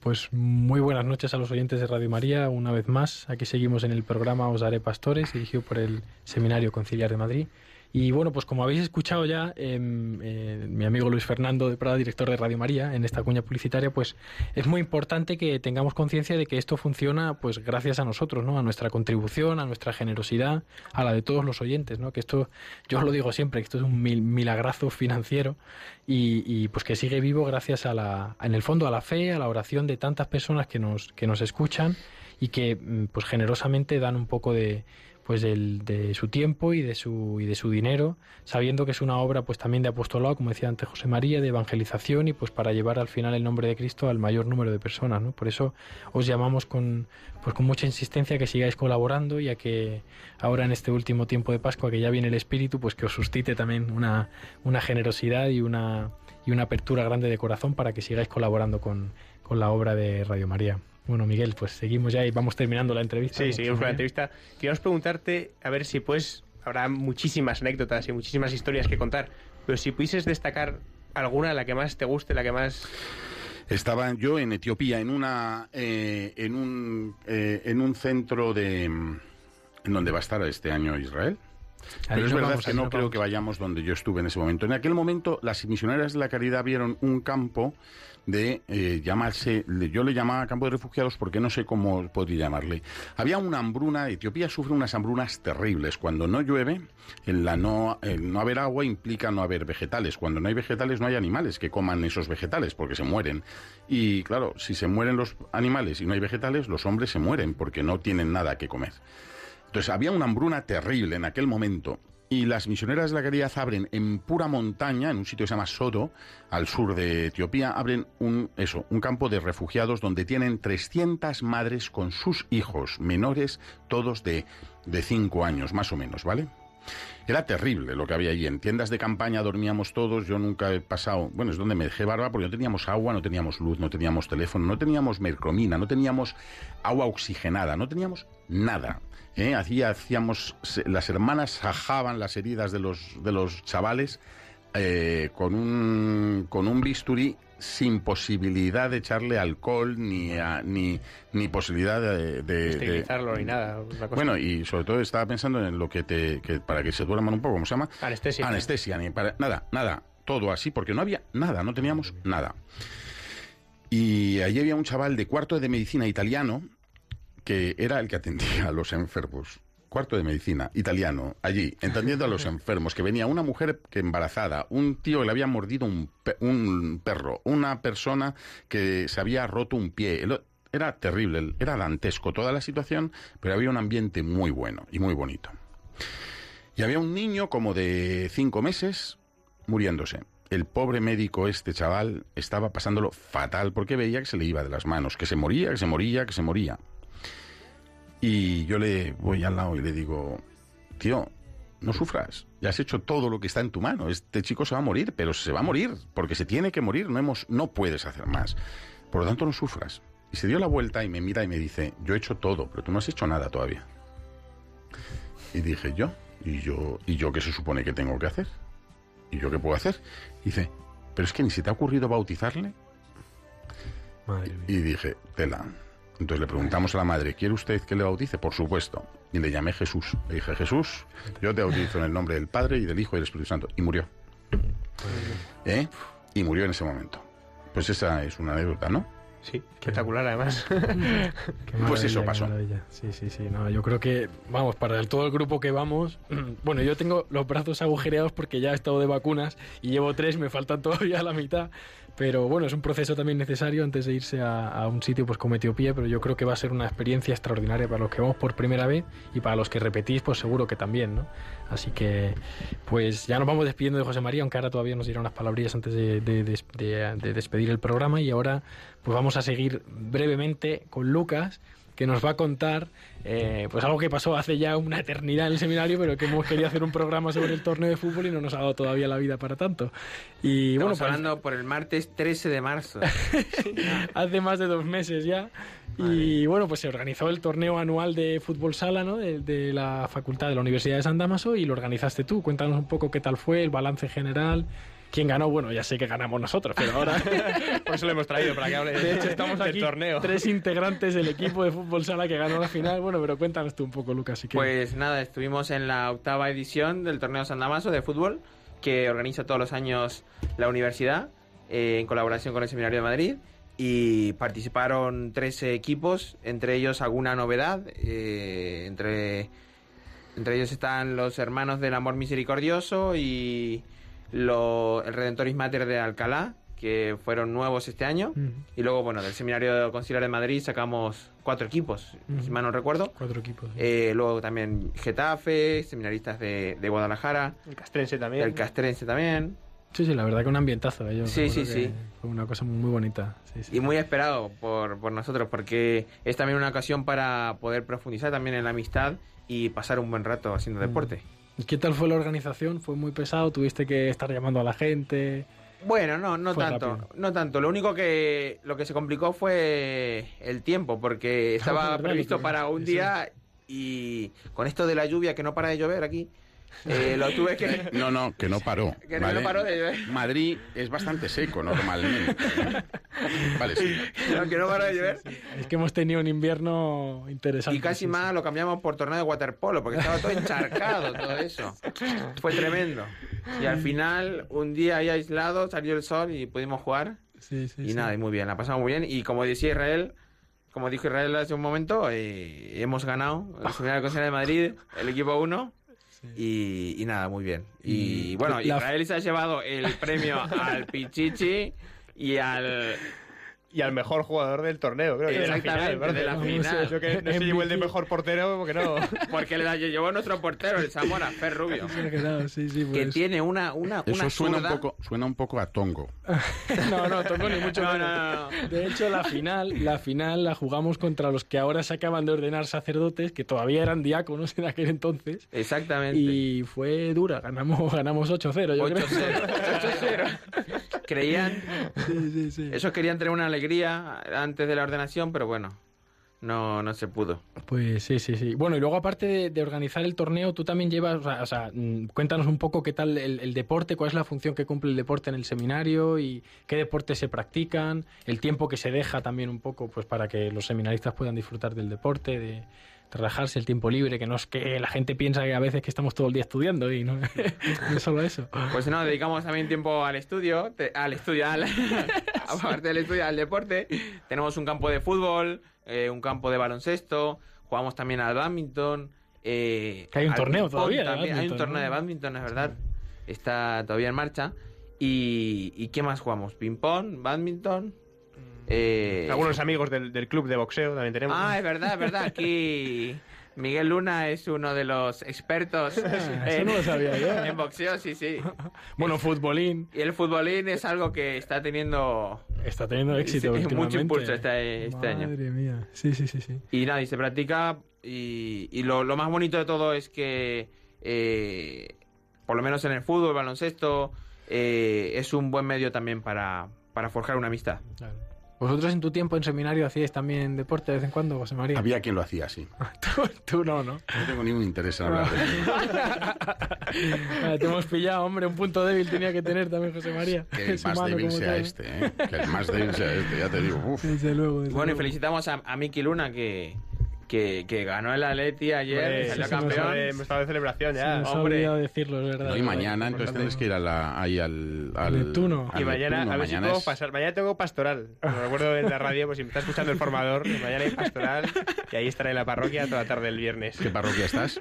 Pues muy buenas noches a los oyentes de Radio María. Una vez más, aquí seguimos en el programa Os Daré Pastores, dirigido por el Seminario Conciliar de Madrid. Y bueno, pues como habéis escuchado ya, em, eh, mi amigo Luis Fernando de Prada, director de Radio María, en esta cuña publicitaria, pues es muy importante que tengamos conciencia de que esto funciona pues gracias a nosotros, ¿no? A nuestra contribución, a nuestra generosidad, a la de todos los oyentes, ¿no? Que esto, yo os lo digo siempre, que esto es un mil- milagrazo financiero y, y, pues que sigue vivo gracias a la, en el fondo, a la fe, a la oración de tantas personas que nos, que nos escuchan y que mm, pues generosamente dan un poco de pues del- de su tiempo y de su y de su dinero sabiendo que es una obra pues también de apostolado como decía antes José María de evangelización y pues para llevar al final el nombre de Cristo al mayor número de personas ¿no? por eso os llamamos con pues con mucha insistencia que sigáis colaborando y a que ahora en este último tiempo de Pascua que ya viene el Espíritu pues que os suscite también una una generosidad y una y una apertura grande de corazón para que sigáis colaborando con, con la obra de Radio María bueno Miguel pues seguimos ya y vamos terminando la entrevista Sí, seguimos con la entrevista. Queríamos preguntarte, a ver si pues, habrá muchísimas anécdotas y muchísimas historias que contar, pero si pudieses destacar alguna, la que más te guste, la que más... Estaba yo en Etiopía, en una eh, en un eh, en un centro de en donde va a estar este año Israel, Pero es verdad vamos, que no creo vamos. que vayamos donde yo estuve en ese momento. En aquel momento, las misioneras de la caridad vieron un campo de eh, llamarse, yo le llamaba campo de refugiados porque no sé cómo podría llamarle. Había una hambruna, Etiopía sufre unas hambrunas terribles. Cuando no llueve, en la no, no haber agua implica no haber vegetales. Cuando no hay vegetales, no hay animales que coman esos vegetales porque se mueren. Y claro, si se mueren los animales y no hay vegetales, los hombres se mueren porque no tienen nada que comer. Entonces había una hambruna terrible en aquel momento y las misioneras de la caridad abren en pura montaña, en un sitio que se llama Sodo, al sur de Etiopía, abren un, eso, un campo de refugiados donde tienen 300 madres con sus hijos menores, todos de, de 5 años más o menos, ¿vale? Era terrible lo que había allí. En tiendas de campaña dormíamos todos. Yo nunca he pasado. Bueno, es donde me dejé barba porque no teníamos agua, no teníamos luz, no teníamos teléfono, no teníamos mercromina, no teníamos agua oxigenada, no teníamos nada. ¿Eh? Hacía, hacíamos, las hermanas sajaban las heridas de los, de los chavales eh, con, un, con un bisturí sin posibilidad de echarle alcohol ni, a- ni, ni posibilidad de, de- de, Esterilizarlo ni nada. cosa. bueno, y sobre todo estaba pensando en lo que te. Que para que se duerman un poco, ¿cómo se llama? Anestesia. Anestesia, ni para. Nada, nada. Todo así, porque no había nada, no teníamos nada. Y allí había un chaval de cuarto de medicina italiano que era el que atendía a los enfermos. Cuarto de medicina, italiano, allí, entendiendo a los enfermos, que venía una mujer que embarazada, un tío que le había mordido un, pe- un perro, una persona que se había roto un pie. El Era terrible, era dantesco toda la situación, pero había un ambiente muy bueno y muy bonito. Y había un niño como de cinco meses muriéndose. El pobre médico, este chaval, estaba pasándolo fatal porque veía que se le iba de las manos, que se moría, que se moría, que se moría. Y yo le voy al lado y le digo, tío, no sufras, ya has hecho todo lo que está en tu mano. Este chico se va a morir, pero se va a morir, porque se tiene que morir, no, hemos, no puedes hacer más. Por lo tanto, no sufras. Y se dio la vuelta y me mira y me dice, yo he hecho todo, pero tú no has hecho nada todavía. Y dije, ¿yo? ¿Y yo, ¿y yo qué se supone que tengo que hacer? ¿Y yo qué puedo hacer? Y dice, pero es que ni se te ha ocurrido bautizarle. Madre mía. Y dije, tela. Entonces le preguntamos a la madre, ¿quiere usted que le bautice? Por supuesto. Y le llamé Jesús. Le dije, Jesús, yo te bautizo en el nombre del Padre y del Hijo y del Espíritu Santo. Y murió. ¿Eh? Y murió en ese momento. Pues esa es una anécdota, ¿no? Sí, espectacular además. Pues eso pasó. Sí, sí, sí. No, yo creo que, vamos, para el- todo el grupo que vamos, bueno, yo tengo los brazos agujereados porque ya he estado de vacunas y llevo tres, me faltan todavía la mitad. Pero bueno, es un proceso también necesario antes de irse a, a un sitio pues como Etiopía, pero yo creo que va a ser una experiencia extraordinaria para los que vamos por primera vez y para los que repetís, pues seguro que también, ¿no? Así que, pues ya nos vamos despidiendo de José María, aunque ahora todavía nos dirá unas palabrillas antes de, de- de- de- de despedir el programa y ahora pues vamos a seguir brevemente con Lucas que nos va a contar eh, pues algo que pasó hace ya una eternidad en el seminario pero que hemos querido hacer un programa sobre el torneo de fútbol y no nos ha dado todavía la vida para tanto y bueno Estamos pues, hablando por el martes 13 de marzo. hace más de dos meses ya. Y bueno, pues se organizó el torneo anual de fútbol sala, ¿no? De, de la facultad de la Universidad de San Damaso y lo organizaste tú. Cuéntanos un poco qué tal fue, el balance general. ¿Quién ganó? Bueno, ya sé que ganamos nosotros, pero ahora. Por eso lo hemos traído, para que hable De hecho, estamos del aquí torneo. tres integrantes del equipo de fútbol sala que ganó la final. Bueno, pero cuéntanos tú un poco, Lucas. Si quieres. Pues nada, estuvimos en la octava edición del torneo San Damaso de fútbol que organiza todos los años la universidad eh, en colaboración con el Seminario de Madrid y participaron 13 equipos, entre ellos alguna novedad, eh, entre, entre ellos están los hermanos del Amor Misericordioso y lo- el Redentoris Mater de Alcalá, que fueron nuevos este año. Y luego, bueno, del Seminario Conciliar de Madrid sacamos cuatro equipos, si Ujú. mal no recuerdo. Cuatro equipos. Eh, luego también Getafe, seminaristas de, de Guadalajara, El castrense también. el Castrense también. Sí, sí, la verdad que un ambientazo. ¿eh? Yo Sí, sí, sí. Fue una cosa muy bonita. Sí, sí. Y muy esperado por, por nosotros, porque es también una ocasión para poder profundizar también en la amistad y pasar un buen rato haciendo deporte. ¿Y ¿Qué tal fue la organización? ¿Fue muy pesado? ¿Tuviste que estar llamando a la gente? Bueno, no, no Fue tanto, rápido. no tanto. Lo único que lo que se complicó fue el tiempo, porque estaba verdad, previsto para un día y con esto de la lluvia que no para de llover aquí, Eh, lo tuve que... No, no, que no paró. Que no ¿vale? paró de llover. Madrid es bastante seco normalmente. Vale, sí. no, que no paró de llover. Es que hemos tenido un invierno interesante. Y casi sí, más lo cambiamos por torneo de waterpolo, porque estaba todo encharcado, todo eso. Fue tremendo. Y al final, un día ahí aislado, salió el sol y pudimos jugar. Sí, sí, Y sí. nada, y muy bien, la pasamos muy bien. Y como decía Israel, como dijo Israel hace un momento, eh, hemos ganado el Seminario Constitucional de Madrid, el equipo 1. Y, y nada, muy bien. Y Y bueno, la- Israel se ha llevado el premio al Pichichi y al... Y al mejor jugador del torneo, creo. que de la Exactamente, final, de la final. Yo que no se llevó el de mejor portero porque no. Porque le da- llevó nuestro portero, el Zamora, Fer Rubio. Sí, Que pues. tiene una, una, Eso una suena un, poco, suena un poco a tongo. No, no, Tongo ni mucho No, menos. no, no, no. De hecho, la final, la final la jugamos contra los que ahora se acaban de ordenar sacerdotes, que todavía eran diáconos en aquel entonces. Exactamente. Y fue dura, ganamos, ganamos 8-0, yo creo. 8-0. 8-0. Creían, Sí, sí, sí. esos querían tener una alegría antes de la ordenación, pero bueno, no, no se pudo. Pues sí, sí, sí. Bueno, y luego aparte de, organizar el torneo, tú también llevas, o sea, mm, cuéntanos un poco qué tal el, el deporte, cuál es la función que cumple el deporte en el seminario y qué deportes se practican, el tiempo que se deja también un poco, pues para que los seminaristas puedan disfrutar del deporte, de relajarse, el tiempo libre, que no es que la gente piensa que a veces que estamos todo el día estudiando y no, no es solo eso. Pues no, dedicamos también tiempo al estudio, te- al estudio, al- aparte del estudio, al deporte. Tenemos un campo de fútbol, eh, un campo de baloncesto, jugamos también al badminton. eh, Que hay un torneo todavía también. Hay un torneo ¿no? de badminton, es verdad. Está todavía en marcha. ¿Y, y qué más jugamos? ¿Ping-pong? ¿Badminton? Eh, Algunos amigos del, del club de boxeo también tenemos. Ah, es verdad, es verdad. Aquí Miguel Luna es uno de los expertos eso no lo sabía yo. en boxeo, sí, sí. Bueno, futbolín Y el futbolín es algo que está teniendo está teniendo éxito Sí, últimamente. mucho impulso este, este año. Madre mía, sí, sí, sí, sí. Y nada, y se practica. Y, y lo, lo más bonito de todo es que, eh, por lo menos en el fútbol, baloncesto, eh, es un buen medio también para, para forjar una amistad. Claro. ¿Vosotros en tu tiempo en seminario hacíais también deporte de vez en cuando, José María? Había quien lo hacía así. Tú, tú no, ¿no? No tengo ningún interés en hablar de eso. Vale, te hemos pillado, hombre, un punto débil tenía que tener también José María. Que el más débil sea este, ¿eh? Que el más débil sea este, ya te digo. Uf. Desde luego, desde Bueno, y felicitamos a, a Miki Luna que, que, que ganó el Atleti ayer, Hombre, salió sí, sí, campeón. hemos estado de celebración Se ya. ha hombre. olvidado decirlo, es verdad. No, y mañana, entonces tienes que ir a la, ahí al, al Neptuno. Y al mañana, Neptuno. a ver si Mañana puedo es- pasar. Mañana tengo pastoral. Lo recuerdo en la radio, pues si me está escuchando el formador, mañana hay pastoral y ahí estaré en la parroquia toda la tarde el viernes. ¿Qué parroquia estás?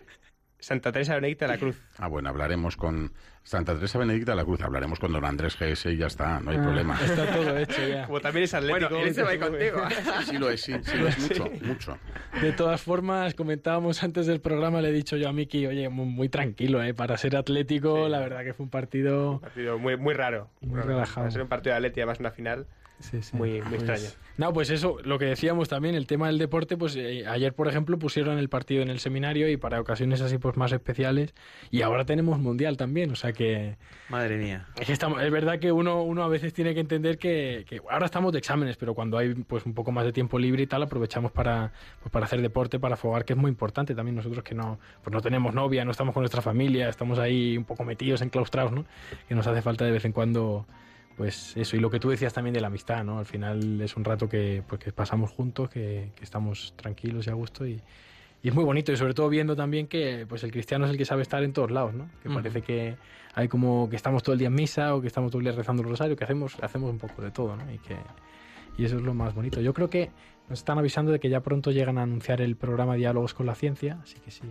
Santa Teresa Benedicta de la Cruz. Ah, bueno, hablaremos con Santa Teresa Benedicta de la Cruz. Hablaremos con don Andrés GS y ya está, no hay Ah, problema. Está todo hecho ya. Como también es atlético. Bueno, él se va contigo. Sí lo es, sí, sí lo es mucho, mucho. De todas formas, comentábamos antes del programa, le he dicho yo a Miki, oye, muy, muy tranquilo, ¿eh? Para ser atlético, Sí. la verdad que fue un partido... partido muy, muy raro. Muy relajado. Para ser un partido de Atleti, además una final. Sí, sí. Muy- muy Pues- extraño. No, pues eso, lo que decíamos también, el tema del deporte, pues eh, ayer, por ejemplo, pusieron el partido en el seminario y para ocasiones así pues más especiales y ahora tenemos mundial también, o sea que Madre mía. es, que estamos, es verdad que uno, uno a veces tiene que entender que, que ahora estamos de exámenes, pero cuando hay pues un poco más de tiempo libre y tal, aprovechamos para, pues, para hacer deporte, para afogar, que es muy importante también nosotros que no, pues no tenemos novia, no estamos con nuestra familia, estamos ahí un poco metidos, enclaustrados, ¿no? Que nos hace falta de vez en cuando pues eso, y lo que tú decías también de la amistad, ¿no? Al final es un rato que, pues, que pasamos juntos, que, que estamos tranquilos y a gusto y, y es muy bonito y sobre todo viendo también que pues el cristiano es el que sabe estar en todos lados, ¿no? Que parece que hay como que estamos todo el día en misa o que estamos todo el día rezando el rosario, que hacemos, hacemos un poco de todo, ¿no? Y que y eso es lo más bonito. Yo creo que nos están avisando de que ya pronto llegan a anunciar el programa Diálogos con la Ciencia, así que sí.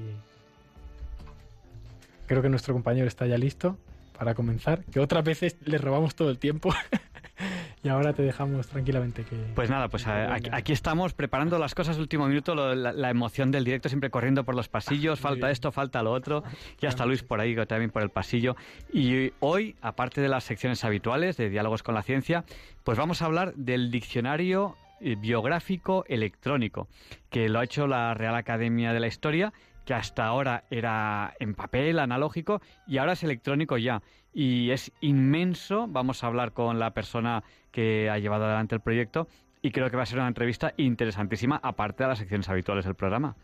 Creo que nuestro compañero está ya listo para comenzar, que otras veces le robamos todo el tiempo. Y ahora te dejamos tranquilamente que... Pues nada, pues a- aquí, aquí estamos preparando las cosas último minuto, lo- la, la emoción del directo, siempre corriendo por los pasillos, falta esto, falta lo otro, y hasta Luis por ahí también por el pasillo. Y hoy, aparte de las secciones habituales de diálogos con la ciencia, pues vamos a hablar del diccionario eh, biográfico electrónico, que lo ha hecho la Real Academia de la Historia que hasta ahora era en papel, analógico, y ahora es electrónico ya. Y es inmenso. Vamos a hablar con la persona que ha llevado adelante el proyecto y creo que va a ser una entrevista interesantísima, aparte de las secciones habituales del programa.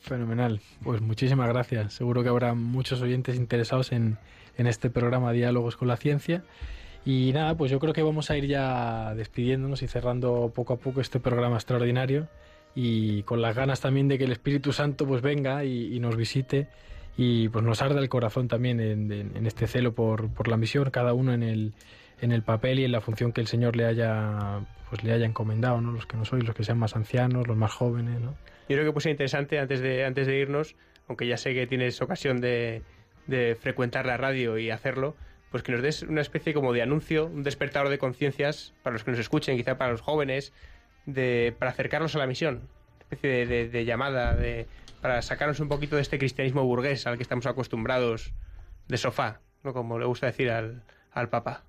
Fenomenal. Pues muchísimas gracias. Seguro que habrá muchos oyentes interesados en, este programa Diálogos con la Ciencia. Y nada, pues yo creo que vamos a ir ya despidiéndonos y cerrando poco a poco este programa extraordinario y con las ganas también de que el Espíritu Santo pues venga y, nos visite y pues nos arda el corazón también en, este celo por, por la misión, cada uno en el, en el papel y en la función que el Señor le haya pues le haya encomendado, ¿no? Los que no sois, los que sean más ancianos, los más jóvenes, ¿no? Yo creo que pues interesante antes de, antes de irnos, aunque ya sé que tienes ocasión de, de frecuentar la radio y hacerlo, pues que nos des una especie como de anuncio, un despertador de conciencias para los que nos escuchen, quizá para los jóvenes, de, para acercarlos a la misión, especie de, de- de llamada, de, para sacarnos un poquito de este cristianismo burgués al que estamos acostumbrados de sofá, ¿no? como le gusta decir al, al Papa.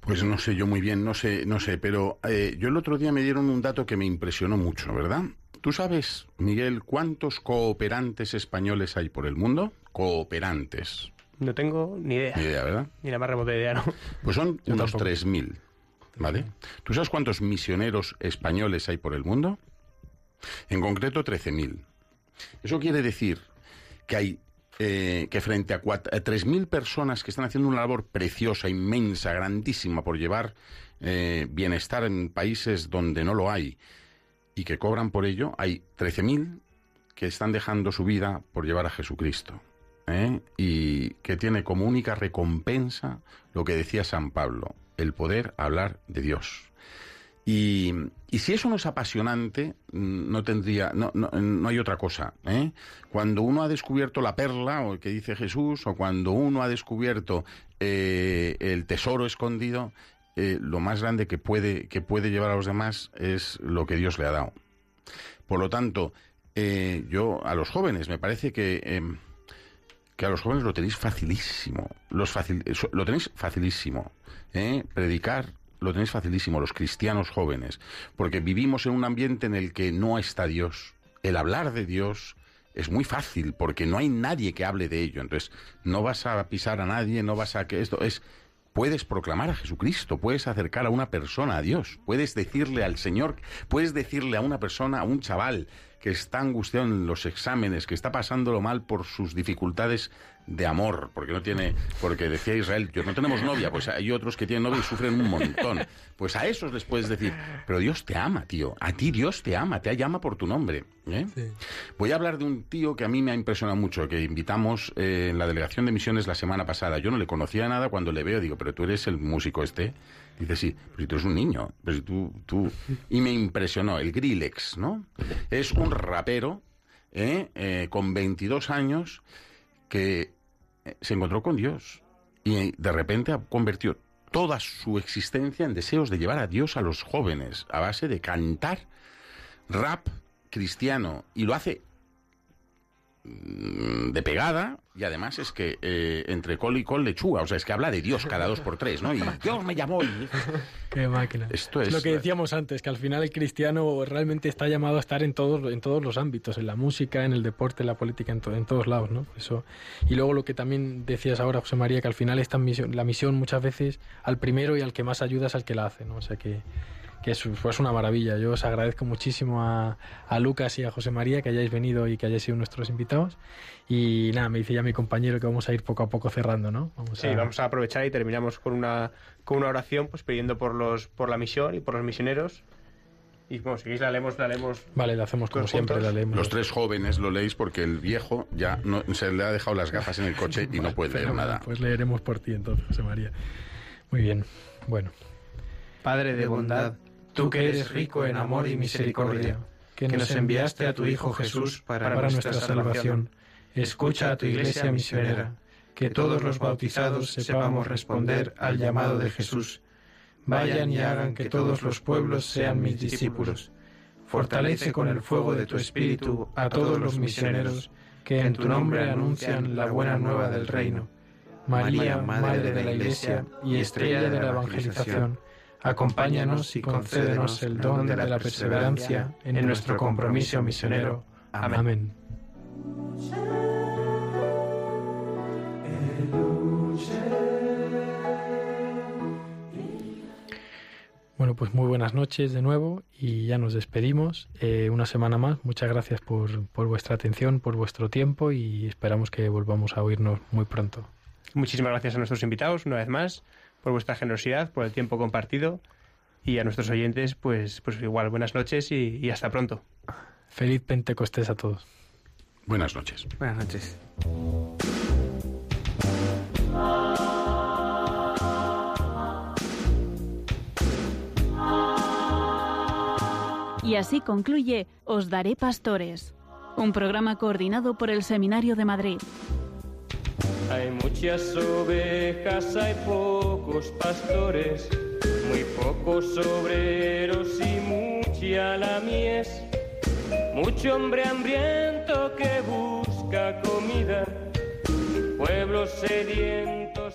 Pues no sé yo muy bien, no sé, no sé, pero eh, yo el otro día me dieron un dato que me impresionó mucho, ¿verdad? ¿Tú sabes, Miguel, cuántos cooperantes españoles hay por el mundo? Cooperantes. No tengo ni idea, Ni idea, ¿verdad? ni la más remota idea, ¿no? Pues son Yo unos tampoco. 3.000, ¿vale? ¿Tú sabes cuántos misioneros españoles hay por el mundo? En concreto, 13.000. Eso quiere decir que hay eh, que frente a cuat- a 3.000 personas que están haciendo una labor preciosa, inmensa, grandísima por llevar eh, bienestar en países donde no lo hay y que cobran por ello, hay 13.000 que están dejando su vida por llevar a Jesucristo. ¿eh? Y que tiene como única recompensa lo que decía San Pablo, el poder hablar de Dios. Y, y si eso no es apasionante, no tendría, no, no, no hay otra cosa. ¿eh? Cuando uno ha descubierto la perla, o el que dice Jesús, o cuando uno ha descubierto eh, el tesoro escondido, eh, lo más grande que puede, que puede llevar a los demás es lo que Dios le ha dado. Por lo tanto, yo a los jóvenes me parece que em, que a los jóvenes lo tenéis facilísimo. Los facil- lo tenéis facilísimo. ¿eh? Predicar lo tenéis facilísimo, los cristianos jóvenes. Porque vivimos en un ambiente en el que no está Dios. El hablar de Dios es muy fácil porque no hay nadie que hable de ello. Entonces, no vas a pisar a nadie, no vas a que esto es puedes proclamar a Jesucristo, puedes acercar a una persona a Dios, puedes decirle al Señor, puedes decirle a una persona, a un chaval que está angustiado en los exámenes, que está pasándolo mal por sus dificultades de amor, porque no tiene, porque decía Israel, yo no tenemos novia, pues hay otros que tienen novia y sufren un montón. Pues a esos les puedes decir, pero Dios te ama, tío, a ti Dios te ama, te llama por tu nombre. ¿eh? Voy a hablar de un tío que a mí me ha impresionado mucho, que invitamos eh, en la delegación de misiones la semana pasada. Yo no le conocía nada cuando le veo, digo, pero tú eres el músico este. Dice, sí, pero si tú eres un niño, pero si tú, tú... Y me impresionó, el Grillex, ¿no? Es un rapero ¿eh? Eh, con 22 años que eh, se encontró con Dios y de repente ha convertido toda su existencia en deseos de llevar a Dios a los jóvenes a base de cantar rap cristiano y lo hace de pegada y además es que eh, entre col y col lechuga, o sea, es que habla de Dios cada dos por tres, ¿no? Y Dios me llamó y... Qué máquina. Esto es... lo que decíamos antes, que al final el cristiano realmente está llamado a estar en todos, en todos los ámbitos, en la música, en el deporte, en la política, en, to- en todos lados, ¿no? Eso. Y luego lo que también decías ahora, José María, que al final esta misión, la misión muchas veces al primero y al que más ayuda es al que la hace, ¿no? O sea que, que es, pues una maravilla. Yo os agradezco muchísimo a, a Lucas y a José María que hayáis venido y que hayáis sido nuestros invitados. Y nada, me dice ya mi compañero que vamos a ir poco a poco cerrando, ¿no? Vamos Sí, vamos a aprovechar y terminamos con una, con una oración, pues pidiendo por los por la misión y por los misioneros. Y bueno, si queréis la leemos, la leemos. Vale, la hacemos como siempre, juntos. la leemos. Los tres jóvenes lo leéis porque el viejo ya no, se le ha dejado las gafas en el coche y no puede leer nada. Pues leeremos por ti entonces, José María. Muy bien. Bueno, Padre de bondad, tú que eres rico en amor y misericordia, que nos enviaste a tu Hijo Jesús para, nuestra salvación, escucha a tu iglesia misionera, que todos los bautizados sepamos responder al llamado de Jesús. Vayan y hagan que todos los pueblos sean mis discípulos. Fortalece con el fuego de tu espíritu a todos los misioneros que en tu nombre anuncian la buena nueva del reino. María, Madre de la Iglesia y estrella de la evangelización, acompáñanos y concédenos el don de la perseverancia en nuestro compromiso misionero. Amén. Bueno, pues muy buenas noches de nuevo y ya nos despedimos. Eh, una semana más. Muchas gracias por, por vuestra atención, por vuestro tiempo y esperamos que volvamos a oírnos muy pronto. Muchísimas gracias a nuestros invitados una vez más por vuestra generosidad, por el tiempo compartido y a nuestros oyentes, pues, pues igual buenas noches y, y hasta pronto. Feliz Pentecostés a todos. Buenas noches. Buenas noches. Y así concluye Os Daré Pastores, un programa coordinado por el Seminario de Madrid. Hay muchas ovejas, hay pocos pastores, muy pocos obreros y mucha la mies. Mucho hombre hambriento que busca comida, pueblo sediento